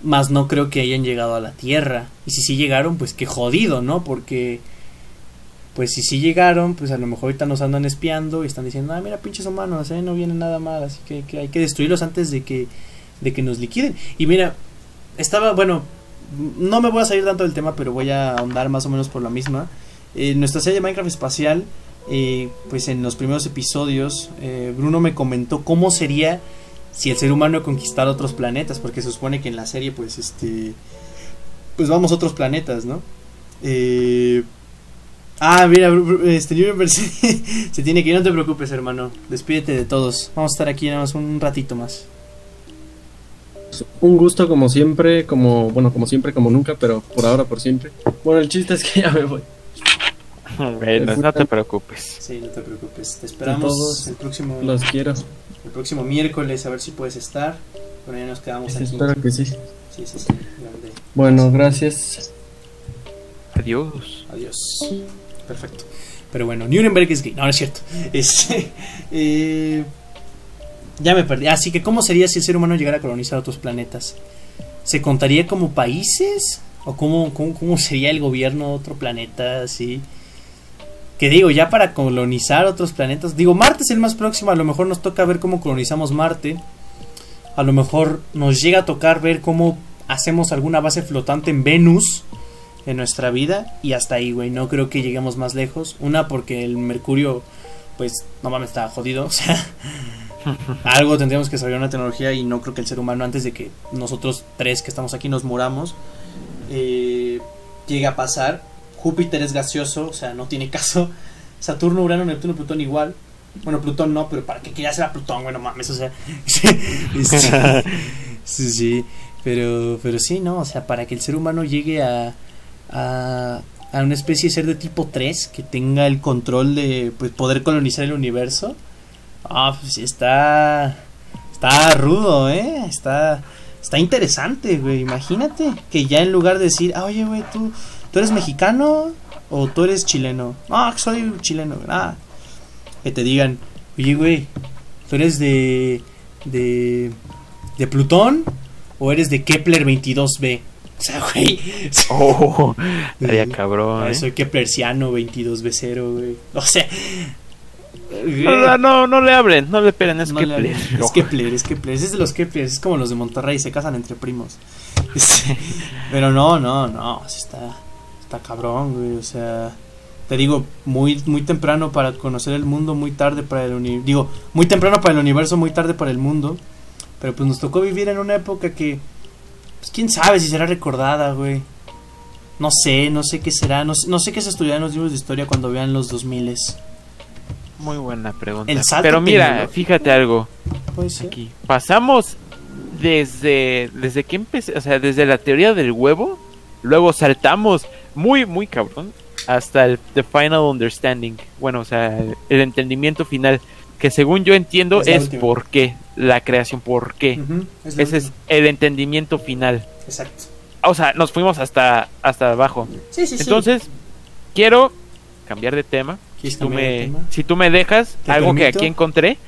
Más no creo que hayan llegado a la Tierra. Y si sí llegaron, pues qué jodido, ¿no? Porque. Pues si sí llegaron, pues a lo mejor ahorita nos andan espiando y están diciendo, ah, mira, pinches humanos, ¿eh? no viene nada mal, así que, que hay que destruirlos antes de que, de que nos liquiden. Y mira, estaba, bueno, no me voy a salir tanto del tema, pero voy a ahondar más o menos por la misma. En nuestra serie de Minecraft espacial, eh, pues en los primeros episodios, eh, Bruno me comentó cómo sería si el ser humano conquistara otros planetas, porque se supone que en la serie, pues, este, pues vamos a otros planetas, ¿no? Eh, ah, mira, este Nuremberg (laughs) se, se tiene que ir, no te preocupes, hermano, despídete de todos, vamos a estar aquí nada más un ratito más. Un gusto como siempre, como, bueno, como siempre, como nunca, pero por ahora, por siempre. Bueno, el chiste es que ya me voy. (laughs) Bueno, no te preocupes. Sí, no te preocupes, te todos, esperamos el próximo, Los quiero. el próximo miércoles a ver si puedes estar. Bueno, ya nos quedamos aquí. Espero que sí. Sí, sí, sí. grande. Bueno, gracias. Adiós. Adiós. Perfecto. Pero bueno, Nuremberg es gay. No, no es cierto. (laughs) Este, eh, ya me perdí. Así que, ¿cómo sería si el ser humano llegara a colonizar otros planetas? ¿Se contaría como países? ¿O cómo, cómo, cómo sería el gobierno de otro planeta? Así. Que digo, ya para colonizar otros planetas. Digo, Marte es el más próximo. A lo mejor nos toca ver cómo colonizamos Marte. A lo mejor nos llega a tocar ver cómo hacemos alguna base flotante en Venus en nuestra vida y hasta ahí, güey. No creo que lleguemos más lejos. Una, porque el Mercurio, pues, no mames, está jodido. (laughs) O sea, algo tendríamos que desarrollar una tecnología y no creo que el ser humano, antes de que nosotros tres que estamos aquí nos muramos, eh, llegue a pasar. Júpiter es gaseoso, o sea, no tiene caso. Saturno, Urano, Neptuno, Plutón igual. Bueno, Plutón no, pero para que quieras ser a Plutón, bueno, mames, o sea. (laughs) sí, sí. Pero, pero sí, ¿no? O sea, para que el ser humano llegue a, a, a una especie de ser de tipo 3 que tenga el control de pues, poder colonizar el universo. Ah, pues está. Está rudo, ¿eh? Está. Está interesante, güey. Imagínate que ya en lugar de decir, ah, oye, güey, tú, tú eres mexicano o tú eres chileno. Ah, soy chileno. Ah, que te digan, oye, güey, tú eres de. de. de Plutón o eres de Kepler 22b. O sea, güey. Oh, (laughs) estaría cabrón. Ah, ¿eh? Soy Keplerciano 22b0, güey. O sea. No, no, no, no le abren, no le esperen, es no que le- es Kepler, (laughs) es Kepler. Es de los Kepler, es como los de Monterrey, se casan entre primos. Este, Pero no, no, no. Está, está cabrón, güey. O sea. Te digo, muy, muy temprano para conocer el mundo, muy tarde para el universo. Digo, muy temprano para el universo, muy tarde para el mundo. Pero pues nos tocó vivir en una época que. Pues quién sabe si será recordada, güey. No sé, no sé qué será. No, sé- no sé qué se estudiará en los libros de historia cuando vean los 2000 Muy buena pregunta. El salto Pero mira, fíjate algo Puede ser. aquí. Pasamos desde desde que empecé, o sea, desde la teoría del huevo, luego saltamos muy muy cabrón hasta el the final understanding. Bueno, o sea, el, el entendimiento final que según yo entiendo Es es por qué la creación, por qué. Es Ese es el entendimiento final. Exacto. O sea, nos fuimos hasta hasta abajo. Sí, sí, sí. Entonces, quiero cambiar de tema. ¿Quieres Si tú, me, tema? si tú me dejas, ¿Te algo que aquí encontré,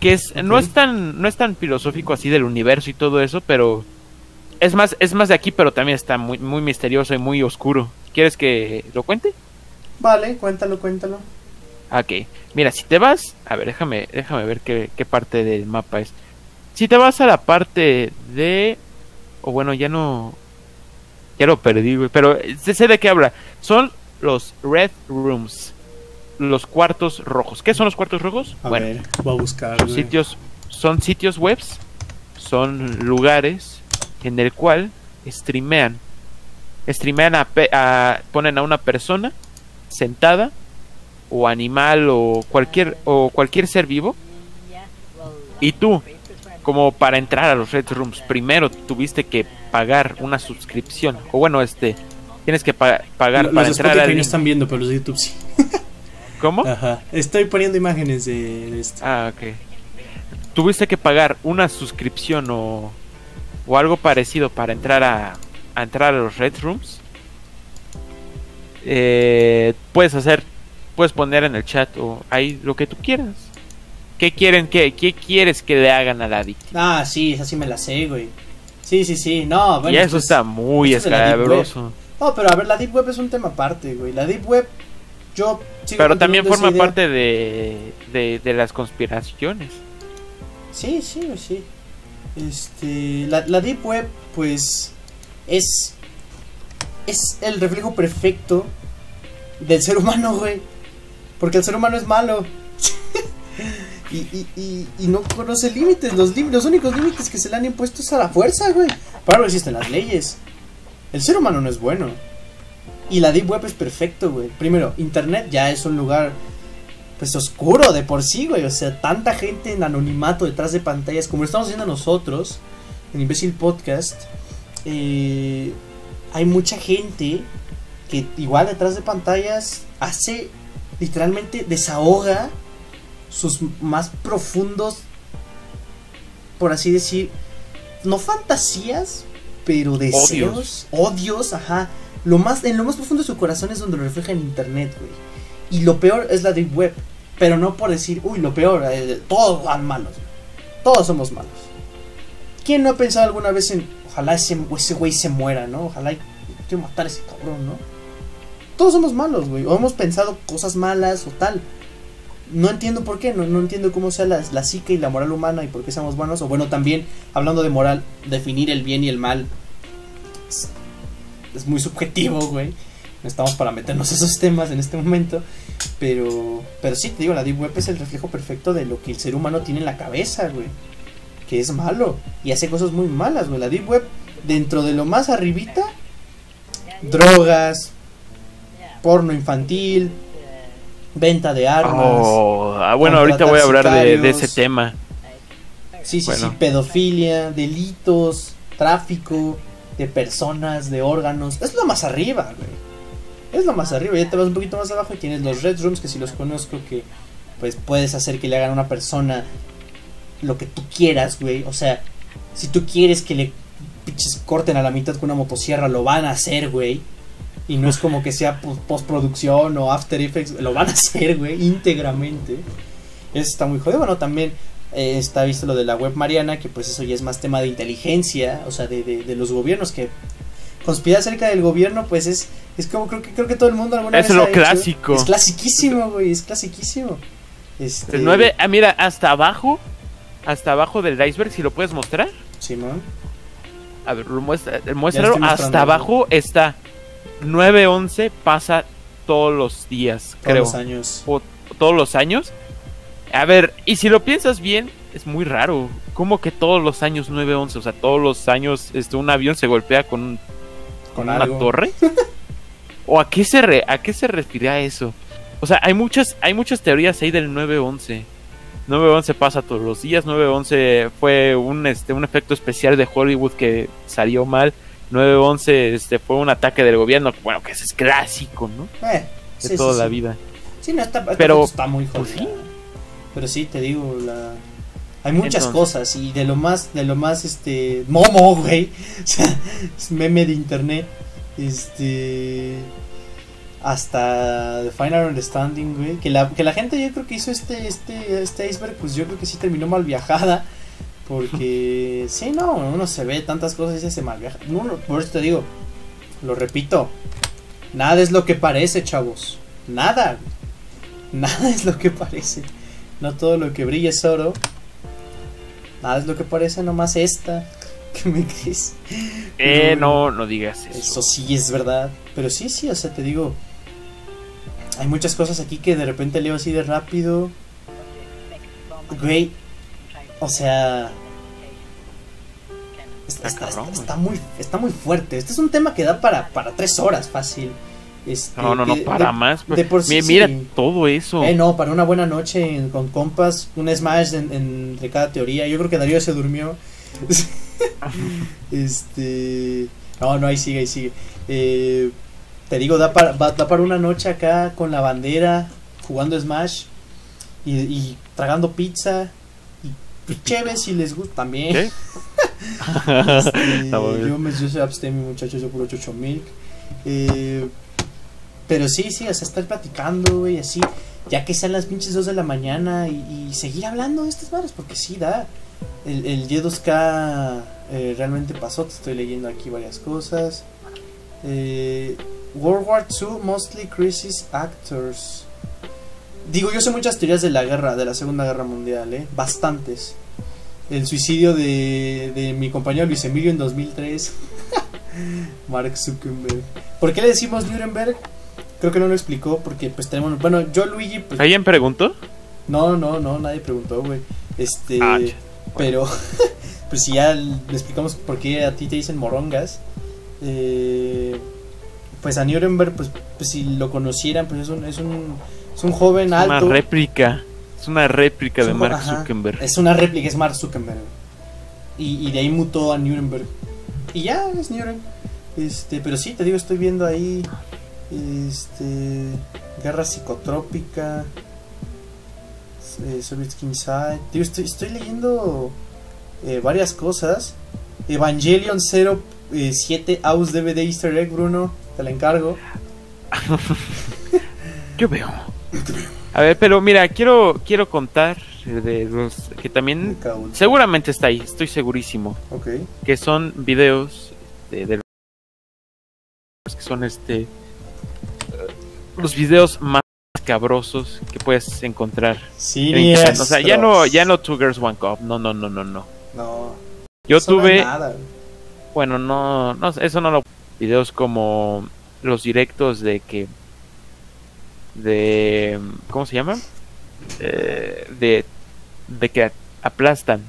que es no es tan no es tan filosófico así del universo y todo eso, pero es más es más de aquí, pero también está muy muy misterioso y muy oscuro. ¿Quieres que lo cuente? Vale, cuéntalo, cuéntalo. Ok. Mira, si te vas, a ver, déjame déjame ver qué, qué parte del mapa es. Si te vas a la parte de o bueno, ya no ya lo perdí, güey, pero sé de qué habla. Son los red rooms. Los cuartos rojos. ¿Qué son los cuartos rojos? A bueno, ver, voy a buscar. son güey. sitios son sitios webs son lugares en el cual streamean streamean a- ponen a una persona sentada o animal o cualquier o cualquier ser vivo y tú como para entrar a los red rooms primero tuviste que pagar una suscripción o bueno este tienes que pa- pagar para entrar al no están viendo, pero los de YouTube sí. (laughs) ¿cómo? Ajá. Estoy poniendo imágenes de, de esto. Ah, ok. Tuviste que pagar una suscripción o, o algo parecido para entrar a, a entrar a los Red Rooms. Eh, puedes hacer, puedes poner en el chat o ahí lo que tú quieras. ¿Qué quieren que, qué quieres que le hagan a la víctima? Ah, sí, esa sí me la sé, güey. Sí, sí, sí. No, bueno. y eso pues- está muy escabroso. No, pero a ver, la Deep Web es un tema aparte, güey. La Deep Web, yo sigo Pero también forma parte de, de, de las conspiraciones. Sí, sí, güey, sí. Este, la, la Deep Web, pues, es, es el reflejo perfecto del ser humano, güey. Porque el ser humano es malo. (laughs) y, y, y, y no conoce límites. Los, únicos límites que se le han impuesto es a la fuerza, güey. Para algo existen las leyes. El ser humano no es bueno. Y la Deep Web es perfecto, güey. Primero, Internet ya es un lugar pues oscuro de por sí, güey. O sea, tanta gente en anonimato detrás de pantallas, como lo estamos haciendo nosotros, en Imbécil Podcast. eh, hay mucha gente que igual detrás de pantallas hace, literalmente desahoga sus más profundos, por así decir, no fantasías, pero deseos, odios, ajá. Lo más, en lo más profundo de su corazón es donde lo refleja en internet, güey. Y lo peor es la deep web. Pero no por decir, uy, lo peor, eh, todos van malos. Todos somos malos. ¿Quién no ha pensado alguna vez en, ojalá ese ese güey se muera, ¿no? Ojalá quiero matar a ese cabrón, ¿no? Todos somos malos, güey. O hemos pensado cosas malas o tal. No entiendo por qué, no, no entiendo cómo sea la, la psique y la moral humana y por qué somos buenos. O bueno, también, hablando de moral, definir el bien y el mal es, es muy subjetivo, güey. No estamos para meternos esos temas en este momento. Pero, pero sí, te digo, la Deep Web es el reflejo perfecto de lo que el ser humano tiene en la cabeza, güey. Que es malo. Y hace cosas muy malas, güey. La Deep Web, dentro de lo más arribita, drogas, porno infantil, venta de armas. Oh, ah, bueno, ahorita voy a hablar de, de ese tema. Sí, sí, Bueno. sí, pedofilia, delitos, tráfico de personas, de órganos. Es lo más arriba, güey. Es lo más arriba. Ya te vas un poquito más abajo y tienes los Red Rooms, que si los conozco, que pues puedes hacer que le hagan a una persona lo que tú quieras, güey. O sea, si tú quieres que le pinches corten a la mitad con una motosierra, lo van a hacer, güey. Y no es como que sea po- postproducción o After Effects, lo van a (laughs) hacer, güey, íntegramente. Eso está muy jodido. Bueno, también eh, está visto lo de la web Mariana, que pues eso ya es más tema de inteligencia, o sea, de, de, de los gobiernos, que conspirar acerca del gobierno, pues es, es como creo que creo que todo el mundo alguna Es vez lo ha hecho. clásico. Es clasiquísimo, güey, es clasiquísimo. Este, El 9, ah, mira, hasta abajo, hasta abajo del iceberg, si lo puedes mostrar. Simón. A ver, lo muestra, Ya muéstralo. Hasta abajo está 911 pasa todos los días, Todos creo. los años. O todos los años. A ver, y si lo piensas bien, es muy raro. ¿Cómo que todos los años 911? O sea, todos los años este, un avión se golpea con, un- Con una algo. torre. (laughs) ¿O a qué se re- a qué se refiere a eso? O sea, hay muchas hay muchas teorías ahí del 911. 911 pasa todos los días, 911 fue un este un efecto especial de Hollywood que salió mal. 911 este fue un ataque del gobierno, bueno, que ese es clásico, ¿no? Eh, De toda sí, la sí. vida. Sí, no, está, Pero, está muy pues, sí. Pero sí, te digo, la... hay muchas Entonces. cosas y de lo más, de lo más, este, momo, (laughs) güey, o sea, es meme de internet, este, hasta The Final Understanding, güey, que la, que la gente yo creo que hizo este, este, este iceberg, pues yo creo que sí terminó mal viajada, porque, (laughs) sí, no, uno se ve tantas cosas y se mal viaja, no, no, por eso te digo, lo repito, nada es lo que parece, chavos, nada, nada es lo que parece. No todo lo que brilla es oro. Nada es lo que parece, nomás esta. (laughs) ¿Qué me crees? Eh, No, no, no digas eso. Eso sí es verdad. Pero sí, sí, o sea, te digo. Hay muchas cosas aquí que de repente leo así de rápido. Güey. O sea. Está, Está está- cabrón, está muy, está muy fuerte. Este es un tema que da para, para tres horas fácil. Este, No, no, no, para de- más. de por sí, Mi- Mira todo eso. Eh, no, para una buena noche en- con compas, un smash en- en- entre cada teoría. Yo creo que Darío se durmió. (laughs) este. No, no, ahí sigue, ahí sigue. Eh, te digo, da para, da para una noche acá con la bandera, jugando smash y, y tragando pizza. Pues, chévere si les gusta también. ¿Qué? Este, yo, me, yo soy abstemio, muchachos, yo puro chocho milk. Eh, pero sí, sí, o sea, estar platicando, güey, así, ya que sean las pinches 2 de la mañana y, y seguir hablando de estas madres, porque sí, da. El, el Y2K eh, realmente pasó, te estoy leyendo aquí varias cosas. Eh, World War II, mostly crisis actors. Digo, yo sé muchas teorías de la guerra, de la Segunda Guerra Mundial, ¿eh? Bastantes. El suicidio de, de mi compañero Luis Emilio en 2003. (laughs) Mark Zuckerberg. ¿Por qué le decimos Nuremberg? Creo que no lo explicó porque pues tenemos... Bueno, yo Luigi... Pues, ¿Alguien preguntó? no, no, no, nadie preguntó, güey. Este... Ah, ya. pero... (laughs) pues si ya le explicamos por qué a ti te dicen morongas. eh, pues a Nuremberg, pues, pues si lo conocieran, pues es un, es un, es un joven Es una alto. réplica. Es una réplica Es de Mark ajá. Zuckerberg. Es una réplica, es Mark Zuckerberg. Y, y de ahí mutó a Nuremberg. Y ya es Nuremberg. Este, pero sí, te digo, estoy viendo ahí. Este. Guerra psicotrópica. Eh, Soviet Inside. Digo, estoy, estoy leyendo eh, varias cosas. Evangelion 07 Aus DVD Easter Egg, Bruno. Te la encargo. (laughs) Yo veo. A ver, pero mira, quiero quiero contar de los que también seguramente está ahí, estoy segurísimo, Ok. que son videos de, de los que son este los videos más cabrosos que puedes encontrar Sí. O sea, ya no ya no Two Girls One Cup, no, no, no, no, no. No. Yo tuve nada. Bueno, no, no, eso no lo. Videos como los directos de que. De. ¿Cómo se llama? Eh, de. De que aplastan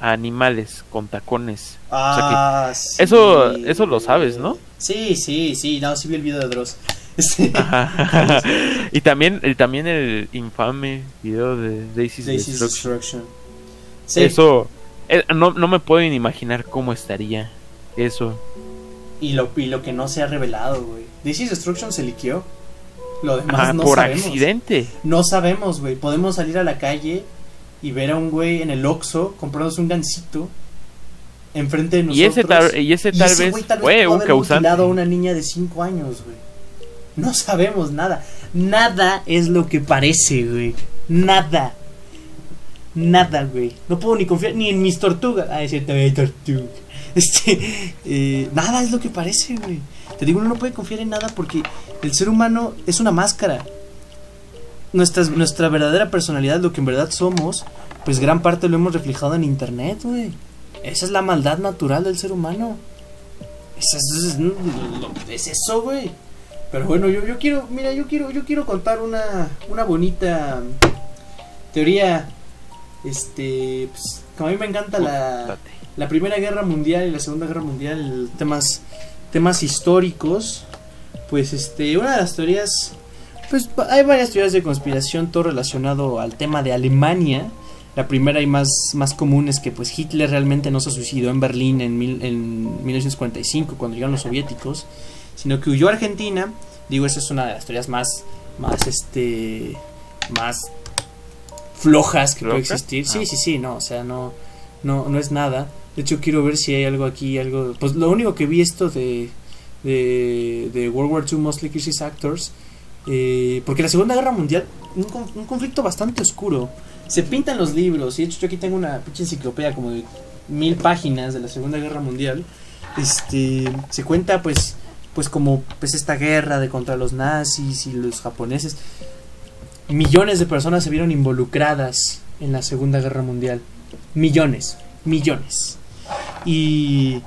a animales con tacones. Ah, sí, eso- eso lo sabes, ¿no? Sí, sí, sí, no, sí vi el video de Dross. (laughs) (laughs) Y también, y también el infame video de Daisy's Daisy's Destruction. Destruction. Sí, Eso, eh, no, no me puedo ni imaginar cómo estaría eso. y lo, y lo que no se ha revelado, güey. Daisy's Destruction se liqueó. Lo demás Ajá, no por sabemos. accidente. No sabemos, güey. Podemos salir a la calle y ver a un güey en el Oxxo comprándose un gancito enfrente de nosotros. Y ese tal, y ese Y tal ese vez güey tal vez fue un haber causante. a una niña de 5 años, güey. No sabemos nada. Nada es lo que parece, güey. Nada. Nada, güey. No puedo ni confiar ni en mis tortugas. Ah, es cierto, tortuga. (laughs) Este, eh, nada es lo que parece, güey. Te digo, uno no puede confiar en nada porque el ser humano es una máscara. Nuestra, nuestra verdadera personalidad, lo que en verdad somos, pues gran parte lo hemos reflejado en internet, güey. Esa es la maldad natural del ser humano. Es, es, es eso, güey. Pero bueno, yo, yo quiero, mira, yo quiero, yo quiero contar una, una bonita teoría. Este, pues, como a mí me encanta la, la Primera Guerra Mundial y la Segunda Guerra Mundial, temas, temas históricos, pues este, una de las teorías, pues hay varias teorías de conspiración, todo relacionado al tema de Alemania. La primera y más, más común es que pues Hitler realmente no se suicidó en Berlín en, mil- en 1945 cuando llegaron los soviéticos, sino que huyó a Argentina. Digo, esa es una de las teorías más, más este, más flojas que puede existir. Sí, Ah. sí, sí, no, o sea, no, no, no es nada. De hecho, quiero ver si hay algo aquí, algo. Pues lo único que vi esto de, de, de World War II Mostly Crisis Actors, eh, porque la Segunda Guerra Mundial, un, con- un conflicto bastante oscuro. Se pintan los libros, y de hecho, yo aquí tengo una pinche enciclopedia como de mil páginas de la Segunda Guerra Mundial. Este, se cuenta, pues, pues como pues esta guerra de contra los nazis y los japoneses. Millones de personas se vieron involucradas en la Segunda Guerra Mundial. Millones, millones. Y,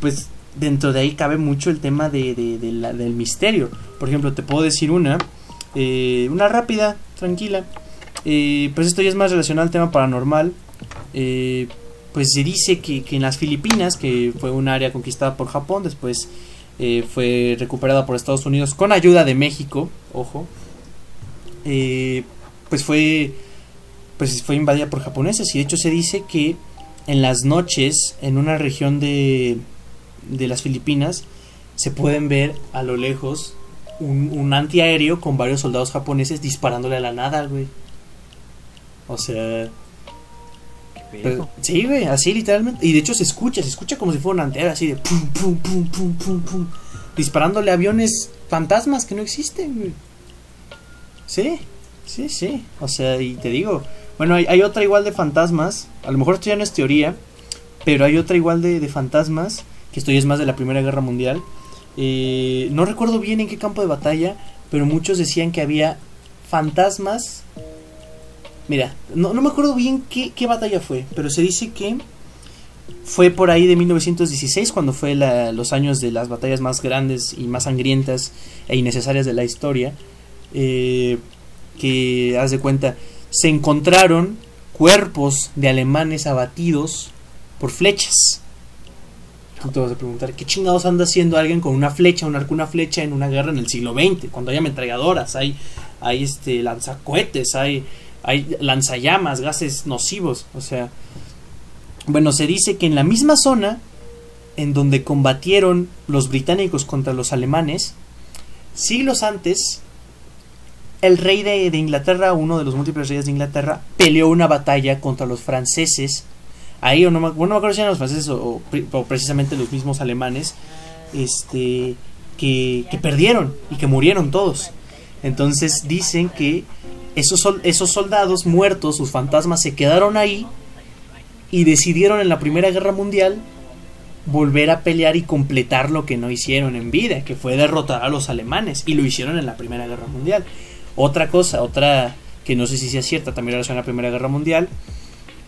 pues dentro de ahí cabe mucho el tema de, del misterio. Por ejemplo, te puedo decir una, eh, una rápida, tranquila. Eh, pues esto ya es más relacionado al tema paranormal. Eh, pues se dice que, que en las Filipinas, que fue un área conquistada por Japón, después eh, fue recuperada por Estados Unidos con ayuda de México, ojo, pues fue pues fue invadida por japoneses y de hecho se dice que en las noches en una región de, de las Filipinas se pueden ver a lo lejos un, un antiaéreo con varios soldados japoneses disparándole a la nada, güey. O sea, pero- sí, güey, así literalmente. Y de hecho se escucha, se escucha como si fuera un antiaéreo así de pum, pum, pum, pum, pum, pum. Disparándole aviones fantasmas que no existen, güey. Sí, sí, sí. O sea, y te digo, bueno, hay, hay otra igual de fantasmas. A lo mejor esto ya no es teoría, pero hay otra igual de, de fantasmas, que esto ya es más de la Primera Guerra Mundial. Eh, no recuerdo bien en qué campo de batalla, pero muchos decían que había fantasmas. Mira, no, no me acuerdo bien qué, qué batalla fue, pero se dice que fue por ahí de 1916, cuando fue la- los años de las batallas más grandes y más sangrientas e innecesarias de la historia. eh, que, haz de cuenta, se encontraron cuerpos de alemanes abatidos por flechas. Tú te vas a preguntar, ¿qué chingados anda haciendo alguien con una flecha, un arco, una flecha en una guerra en el siglo XX? Cuando hay ametralladoras, hay, hay este, lanzacohetes, hay, hay lanzallamas, gases nocivos. O sea, bueno, se dice que en la misma zona en donde combatieron los británicos contra los alemanes, siglos antes, el rey de, Inglaterra, uno de los múltiples reyes de Inglaterra, peleó una batalla contra los franceses. Ahí, o no, me, bueno, no me acuerdo si eran los franceses o, o pre- o precisamente los mismos alemanes, este, que, que perdieron y que murieron todos. Entonces dicen que esos, esos soldados muertos, sus fantasmas, se quedaron ahí y decidieron en la Primera Guerra Mundial volver a pelear y completar lo que no hicieron en vida, que fue derrotar a los alemanes, y lo hicieron en la Primera Guerra Mundial. Otra cosa, otra que no sé si sea cierta, también relacionada a la Primera Guerra Mundial,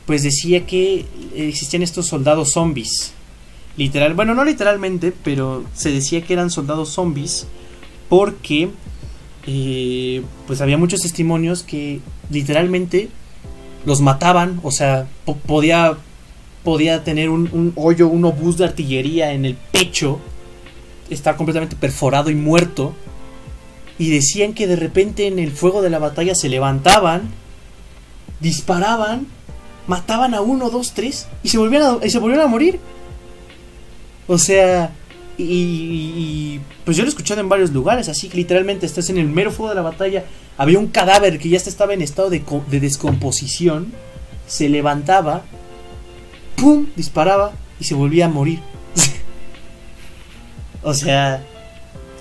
pues decía que existían estos soldados zombies. Literal, bueno, no literalmente, pero se decía que eran soldados zombies porque eh, pues había muchos testimonios que literalmente los mataban, o sea, po- podía podía tener un, un hoyo, un obús de artillería en el pecho, estar completamente perforado y muerto, y decían que de repente en el fuego de la batalla se levantaban, disparaban, mataban a uno, dos, tres y se volvían a, y se volvían a morir. O sea, y, y- pues yo lo he escuchado en varios lugares, así que literalmente estás en el mero fuego de la batalla, había un cadáver que ya estaba en estado de descomposición, se levantaba, ¡pum! disparaba y se volvía a morir. (laughs) o sea,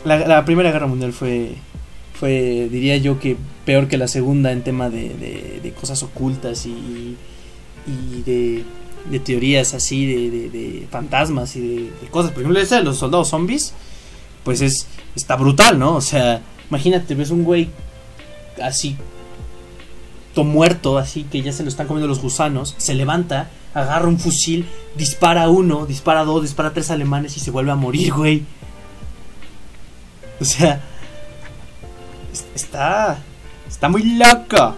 la, la Primera Guerra Mundial fue, fue, diría yo que peor que la Segunda en tema de, de- cosas ocultas y, y de, de teorías así, de, fantasmas y de, cosas. Por ejemplo, esa de los soldados zombies, pues es está brutal, ¿no? O sea, imagínate, ves un güey así, todo muerto, así que ya se lo están comiendo los gusanos, se levanta, agarra un fusil, dispara uno, dispara dos, dispara tres alemanes y se vuelve a morir, güey. O sea, es- está, está muy loco.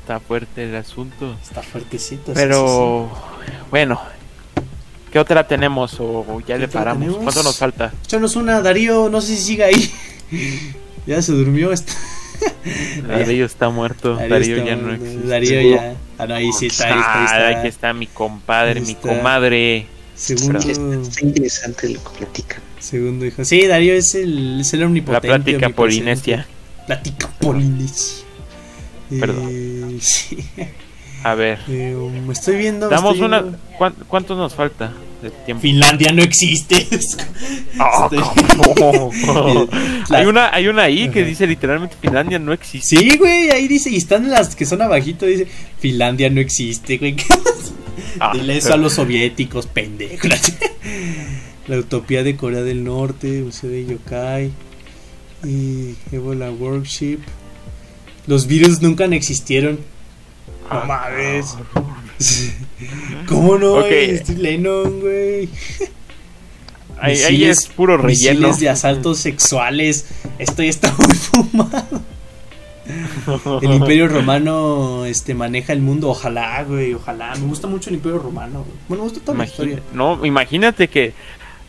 Está fuerte el asunto. Está fuertecito. sí, Pero bueno, ¿qué otra tenemos o o ya ¿Qué le paramos? tenemos? ¿Cuánto nos falta? Échanos una, Darío, no sé si siga ahí. (laughs) ya se durmió. Está... (laughs) Darío está muerto. Darío, Darío ya no existe. Darío ya. Ah, no, ahí sí está, ahí está. Ahí Ah, está. aquí está mi compadre, mi comadre. Segundo, Está interesante lo que platican. segundo hijo. Sí, Darío es el, es el La omnipotente. plática omnipresente. polinesia. Plática polinesia. Perdón. Eh, (laughs) sí. A ver, Eh, um, estoy viendo. damos estoy una. viendo- ¿cuán- ¿Cuánto nos falta de tiempo? Finlandia no existe. (laughs) Ah, Estoy- ¿cómo? (laughs) La- hay una hay una ahí que dice literalmente Finlandia no existe. Sí, güey, ahí dice, y están las que son abajito, dice, Finlandia no existe, güey. (laughs) Ah, Dile eso a los soviéticos, pendejos. (laughs) La utopía de Corea del Norte, Museo de Yokai, y Ebola Worship. Los virus nunca existieron. No Ah, mames. (laughs) ¿Cómo no? Ok. güey? Estoy Lennon, güey. Ahí, ahí es puro relleno. De asaltos sexuales. Esto ya está muy fumado. (laughs) El Imperio Romano este maneja el mundo, ojalá, güey, ojalá. Me gusta mucho el Imperio Romano. güey. Bueno, me gusta toda la historia. no, imagínate que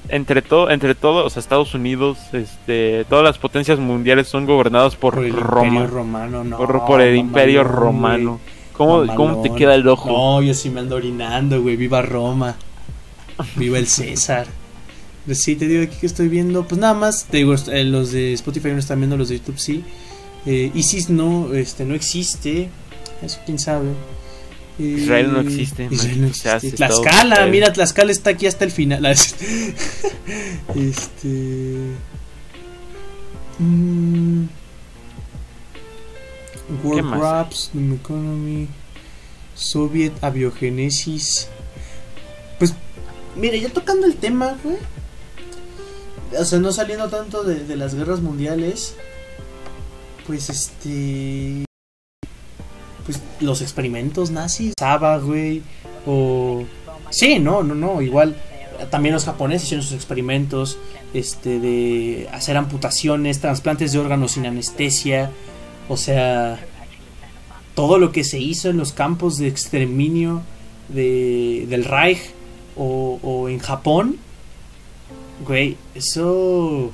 entre todo, entre todos, o sea, Estados Unidos, este, todas las potencias mundiales son gobernadas por, Por el Roma, Imperio Romano, no. por, por el Imperio Romano. güey. ¿Cómo. ¿Cómo te queda el ojo? No, yo sí me ando orinando, güey. Viva Roma. Viva el César. Pues sí, te digo aquí que estoy viendo. Pues nada más, te digo, los de Spotify no están viendo, los de YouTube sí. Eh, ISIS no, este, no existe. Eso quién sabe. Eh, Israel no existe, Israel no man. Se hace existe. Tlaxcala, mira, Tlaxcala está aquí hasta el final. (laughs) este. mm, ¿Qué World Doom Economy, Soviet Abiogenesis. Pues, mira, ya tocando el tema, güey. O sea, no saliendo tanto de, de las guerras mundiales. Pues este. Pues los experimentos nazis. Saba, güey. O. Sí, no, no, no. Igual. También los japoneses hicieron sus experimentos. Este, de hacer amputaciones, trasplantes de órganos sin anestesia. O sea, todo lo que se hizo en los campos de exterminio de, del Reich o, o en Japón, güey, eso,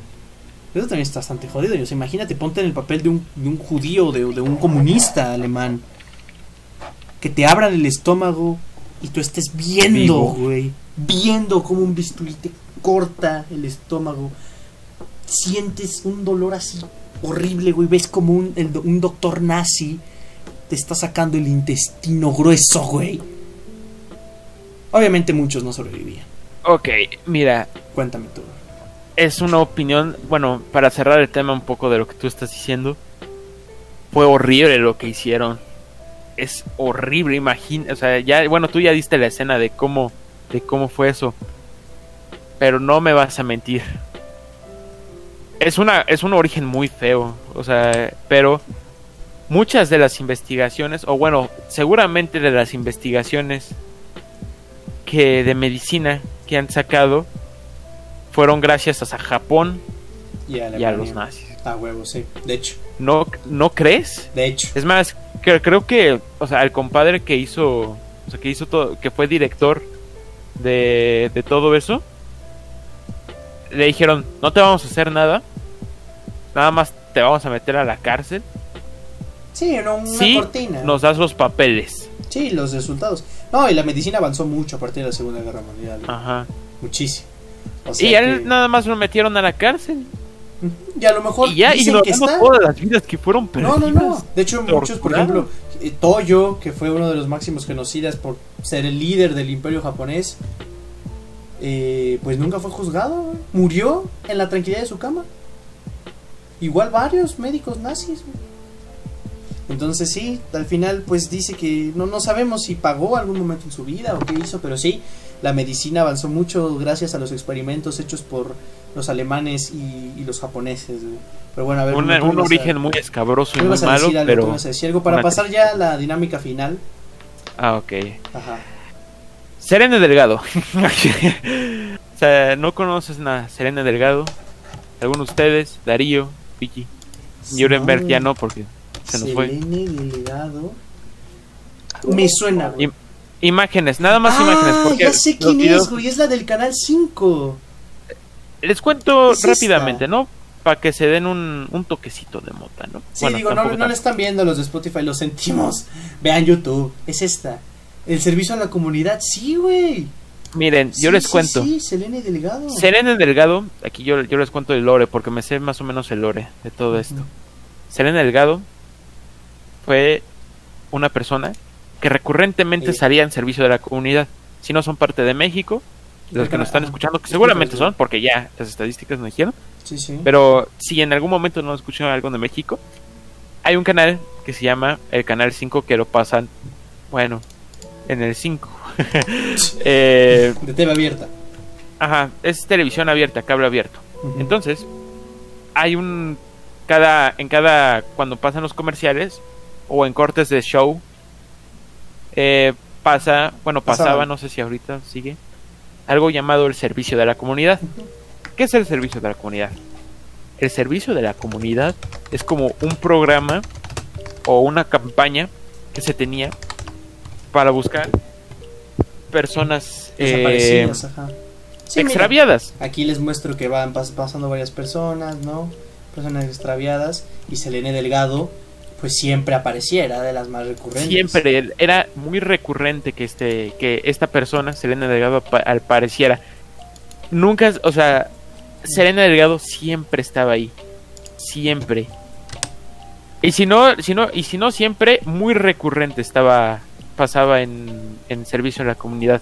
eso también está bastante jodido. O sea, imagínate, ponte en el papel de un, de un judío, de, de un comunista alemán, que te abran el estómago y tú estés viendo, güey, viendo cómo un bisturí te corta el estómago. Sientes un dolor así horrible, güey. Ves como un, el un doctor nazi te está sacando el intestino grueso, güey. Obviamente muchos no sobrevivían. Ok, mira, Cuéntame tú. Es una opinión, bueno, para cerrar el tema un poco de lo que tú estás diciendo, fue horrible lo que hicieron. Es horrible, imagina, o sea, ya, bueno, tú ya diste la escena de cómo, de cómo fue eso, pero no me vas a mentir. Es una, es un origen muy feo, o sea, pero muchas de las investigaciones, o bueno, seguramente de las investigaciones que de medicina que han sacado fueron gracias a Japón Y a, y a los nazis. A huevo, sí. De hecho, ¿No, ¿No crees? de hecho. Es más, cre- creo que, o sea, el compadre que hizo, o sea, que hizo todo, que fue director de, de todo eso, le dijeron, no te vamos a hacer nada, nada más te vamos a meter a la cárcel Sí, no, una cortina. nos das los papeles. Sí, los resultados. No, y la medicina avanzó mucho a partir de la Segunda Guerra Mundial. Ajá. Muchísimo. O sea Y a él que- nada más lo metieron a la cárcel. Y a lo mejor Y ya dicen que está. todas las vidas que fueron No, perdidas. no, no. De hecho, muchos, por ejemplo, eh, Toyo, que fue uno de los máximos genocidas por ser el líder del imperio japonés, eh, pues nunca fue juzgado. Murió en la tranquilidad de su cama. Igual varios médicos nazis. Entonces sí, al final pues dice que no, no sabemos si pagó algún momento en su vida o qué hizo, pero sí, la medicina avanzó mucho gracias a los experimentos hechos por los alemanes y, y los japoneses. güey. Pero bueno, a ver. Un, ibas a- origen muy escabroso y muy malo, algo, pero... ibas a decir algo para pasar ya a la dinámica final. Ah, ok. Ajá. Serena Delgado. (laughs) o sea, no conoces nada. Serena Delgado. Algunos de ustedes, Darío, Vicky. Nuremberg ya no, porque se nos fue. Selene Delgado. Me suena, güey. Im- imágenes, nada más ah, imágenes. Porque ya sé quién videos- es, güey. Es la del canal 5. Les cuento Es rápidamente, esta. ¿no? Para que se den un, un toquecito de mota, ¿no? Sí, Bueno, digo, no, no están viendo los de Spotify, lo sentimos. (laughs) Vean YouTube. Es esta. El servicio a la comunidad. Sí, güey. Miren, yo les sí, cuento. Sí, Selene Delgado. Serena Delgado, aquí yo, yo les cuento el lore, porque me sé más o menos el lore de todo esto. Serena Delgado fue una persona que recurrentemente Eh. salía en servicio de la comunidad. Si no son parte de México, los que nos están escuchando, que seguramente son, porque ya las estadísticas nos dijeron, Sí, sí. pero si en algún momento no escuchan algo de México, hay un canal que se llama el Canal 5 que lo pasan, bueno, en el 5. (laughs) (laughs) Eh, De TV abierta. ajá, es televisión abierta, cable abierto. Entonces, hay un cada en cada cuando pasan los comerciales o en cortes de show eh, pasa, bueno, Pasaba. pasaba, no sé si ahorita sigue, algo llamado el servicio de la comunidad. ¿Qué es el servicio de la comunidad? El servicio de la comunidad es como un programa o una campaña que se tenía para buscar personas eh, Desaparecidas, ajá. Sí, mira. extraviadas. Aquí les muestro que van pas- pasando varias personas, ¿no? Personas extraviadas y Selene Delgado, pues siempre apareciera de las más recurrentes. Siempre era muy recurrente que este que esta persona, Selena Delgado, apa- apareciera. Nunca, o sea, Selena Delgado siempre estaba ahí. Siempre. Y si no, si no, y si no siempre, muy recurrente estaba, pasaba en, en servicio a la comunidad.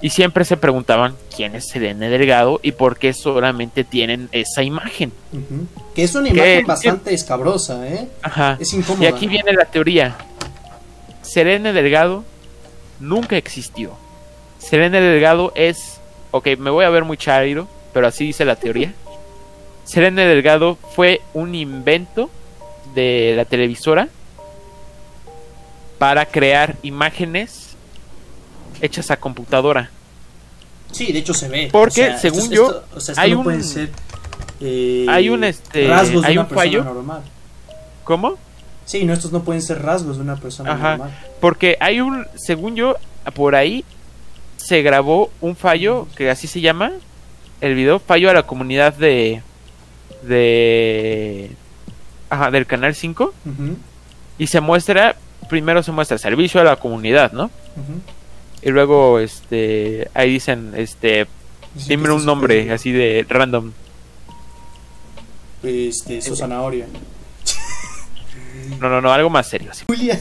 Y siempre se preguntaban quién es Selena Delgado y por qué solamente tienen esa imagen. Que es una imagen bastante escabrosa, ¿eh? Ajá. Es incómoda. Y aquí viene la teoría. Serena Delgado nunca existió. Serena Delgado es... Ok, me voy a ver muy chairo, pero así dice la teoría. (laughs) Serena Delgado fue un invento de la televisora para crear imágenes hechas a computadora. Sí, de hecho se ve. Porque, según esto- yo, esto- o sea, esto hay no un- ser, eh, hay un, este, rasgos de hay una un fallo. normal. ¿Cómo? Sí, no, estos no pueden ser rasgos de una persona Ajá. normal. Porque hay un, según yo, por ahí se grabó un fallo que así se llama el video fallo a la comunidad de de ajá, del canal 5 Ujú, y se muestra primero se muestra servicio a la comunidad, ¿no? ujú. Y luego este ahí dicen este Dicen dime un nombre así de random. Este, su zanahoria. No, no, no, algo más serio. así. Julia.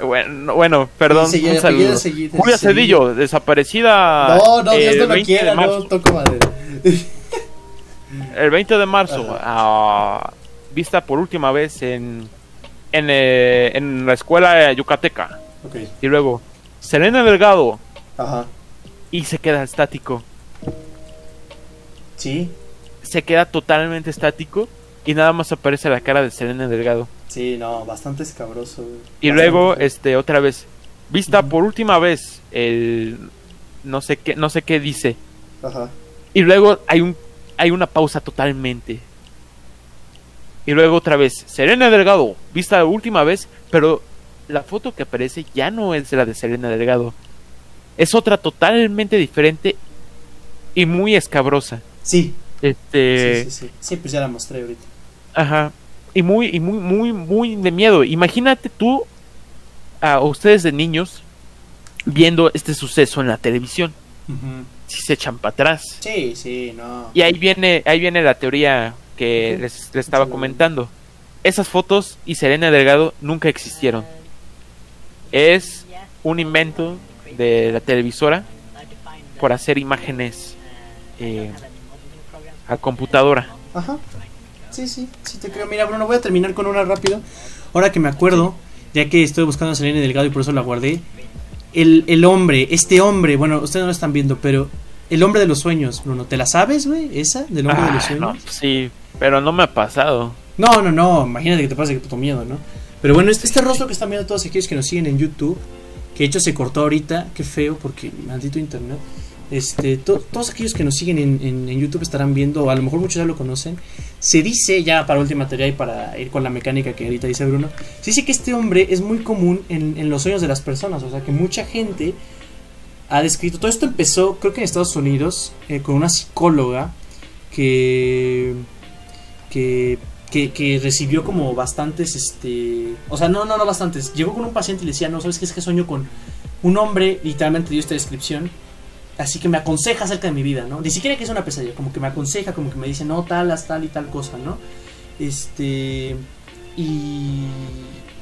Bueno, bueno, perdón, Sí, un saludo. Julia Cedillo, desaparecida No, no, Dios no lo 20 quiera, no toco madera. El 20 de marzo, ah, vista por última vez en, en, eh, en la escuela yucateca. ok, Y luego, Selena Delgado. ajá. Y se queda estático. Sí, Se queda totalmente estático. Y nada más aparece la cara de Selena Delgado. sí, no, bastante escabroso. güey. Y Bastante. luego, este, otra vez. Vista por última vez. El. No sé qué, no sé qué dice. Ajá. Y luego hay un hay una pausa totalmente. Y luego otra vez, Serena Delgado, vista la última vez, pero la foto que aparece ya no es la de Serena Delgado. Es otra totalmente diferente y muy escabrosa. Sí, Este, sí, sí, sí. Sí, pues ya la mostré ahorita. Ajá. Y muy, y muy, muy, muy de miedo. Imagínate tú, a ustedes de niños, viendo este suceso en la televisión. Si se echan para atrás. Sí, sí, no. Y ahí viene, ahí viene la teoría que les, les estaba comentando. Esas fotos y Serena Delgado nunca existieron. Es un invento de la televisora por hacer imágenes eh, a computadora. Ajá. Sí, sí, sí te creo. Mira, Bruno, voy a terminar con una rápido. Ahora que me acuerdo, ya que estoy buscando a Selene Delgado y por eso la guardé. El, el hombre, este hombre, bueno, ustedes no lo están viendo, pero el hombre de los sueños, Bruno, ¿te la sabes, güey? ¿Esa? ¿Del hombre de los Ah, sueños? no, sí, pero no me ha pasado. No, no, no, imagínate que te pase que puto miedo, ¿no? Pero bueno, este, este rostro que están viendo todos aquellos que nos siguen en YouTube, que de hecho se cortó ahorita, qué feo, porque maldito internet. Este, to- todos aquellos que nos siguen en, YouTube estarán viendo, a lo mejor muchos ya lo conocen. Se dice, ya para última teoría y para ir con la mecánica que ahorita dice Bruno, se dice que este hombre es muy común en, en los sueños de las personas, o sea que mucha gente ha descrito. Todo esto empezó, creo que en Estados Unidos, eh, con una psicóloga que. que. Que, recibió como bastantes, este. O sea, no, no, no bastantes. Llegó con un paciente y le decía, no, ¿sabes qué? Es que sueño con un hombre, literalmente dio esta descripción. Así que me aconseja acerca de mi vida, ¿no? Ni siquiera que es una pesadilla, como que me aconseja, como que me dice, no, tal, haz tal y tal cosa, ¿no? Este. Y.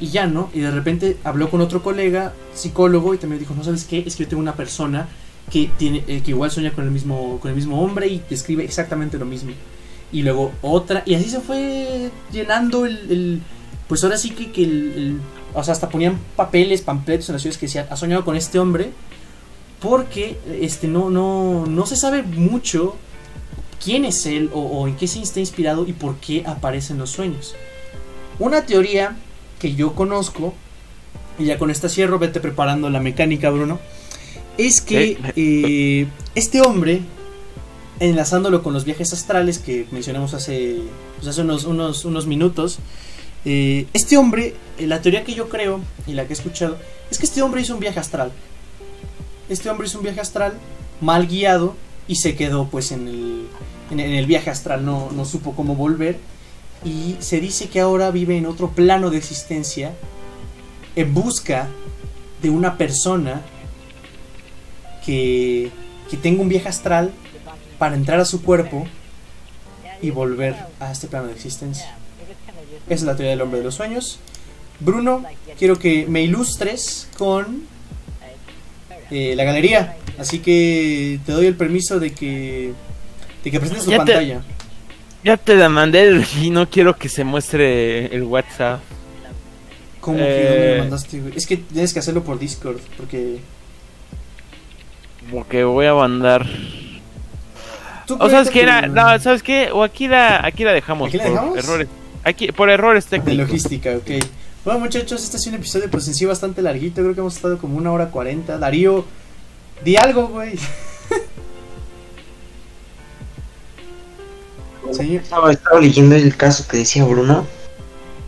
Y ya, ¿no? Y de repente habló con otro colega, psicólogo, y también dijo, no, ¿sabes qué? Es que yo tengo una persona que tiene eh, que igual sueña con el mismo con el mismo hombre y describe exactamente lo mismo y luego otra y así se fue llenando el, el- pues ahora sí que, que el, el- o sea hasta ponían papeles pampletos en las ciudades que decían ha soñado con este hombre porque este no no no se sabe mucho quién es él o, o en qué se está inspirado y por qué aparecen los sueños. Una teoría que yo conozco y ya con esta cierro vete preparando la mecánica Bruno es que eh, este hombre, enlazándolo con los viajes astrales que mencionamos hace, pues hace unos, unos, unos minutos, eh, este hombre, eh, la teoría que yo creo y la que he escuchado, es que este hombre hizo un viaje astral. Este hombre hizo un viaje astral mal guiado y se quedó pues en el, en, en el viaje astral, no, no supo cómo volver. Y se dice que ahora vive en otro plano de existencia en busca de una persona que, que tenga un viaje astral para entrar a su cuerpo y volver a este plano de existencia. Esa es la teoría del hombre de los sueños. Bruno, quiero que me ilustres con eh, la galería. Así que te doy el permiso de que, de que presentes tu Ya te- pantalla. Ya te la mandé y no quiero que se muestre el WhatsApp. ¿Cómo que Eh. dónde me mandaste, güey? Es que tienes que hacerlo por Discord, porque... Como que voy a mandar. ¿Tú O sabes qué era, no, sabes qué, o aquí la, aquí la dejamos ¿Aquí la por dejamos? errores, aquí por errores De técnicos. logística, ok. Bueno, muchachos, este ha sido un episodio, pues en sí bastante larguito. Creo que hemos estado como una hora cuarenta. Darío, di algo, güey. Señor, Estaba, estaba leyendo el caso que decía Bruno.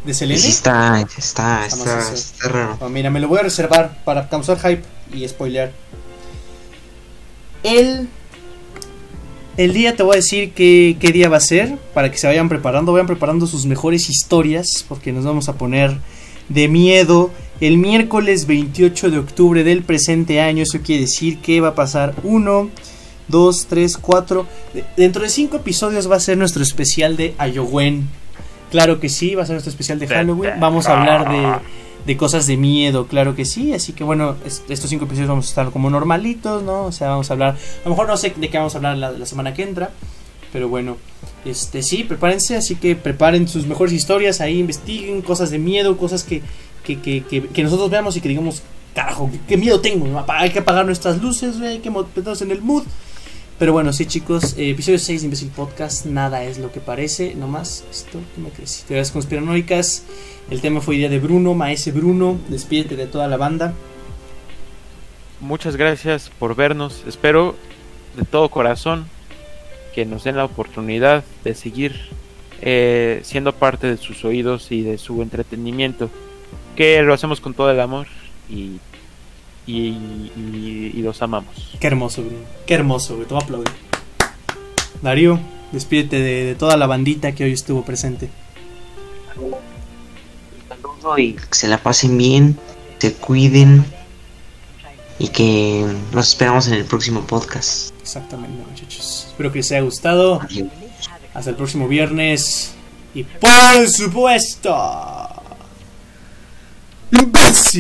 ¿de Selene? sí está, está, Está está, está raro. Oh, mira, me lo voy a reservar para causar hype y spoilear. El, el día te voy a decir qué, qué día va a ser para que se vayan preparando. Vayan preparando sus mejores historias porque nos vamos a poner de miedo el miércoles 28 de octubre del presente año. Eso quiere decir que va a pasar uno, dos, tres, cuatro. de- Dentro de cinco episodios va a ser nuestro especial de Ayowen. Claro que sí, va a ser nuestro especial de Halloween. Vamos a hablar de, de cosas de miedo, claro que sí. Así que bueno, es- estos cinco episodios vamos a estar como normalitos, ¿no? O sea, vamos a hablar. A lo mejor no sé de qué vamos a hablar la, semana que entra. Pero bueno, este sí, prepárense. Así que preparen sus mejores historias. Ahí investiguen cosas de miedo, cosas que, que, que, que, que nosotros veamos y que digamos, carajo, qué, miedo tengo. Hay que apagar nuestras luces, hay que meternos en el mood. Pero bueno, sí, chicos, eh, episodio 6 de Imbécil Podcast, nada es lo que parece, nomás esto que me crecí. Teorías conspiranoicas, el tema fue idea de Bruno, Maese Bruno, despídete de toda la banda. Muchas gracias por vernos. Espero de todo corazón que nos den la oportunidad de seguir eh, siendo parte de sus oídos y de su entretenimiento. Que lo hacemos con todo el amor y, y, y- y los amamos. Qué hermoso, Bruno, qué hermoso, güey, te voy a aplaudir. Darío, despídete de, de toda la bandita que hoy estuvo presente. saludo y que se la pasen bien, se cuiden y que nos esperamos en el próximo podcast. Exactamente, muchachos. Espero que les haya gustado. Adiós. Hasta el próximo viernes. Y por supuesto. ¡Imbécil!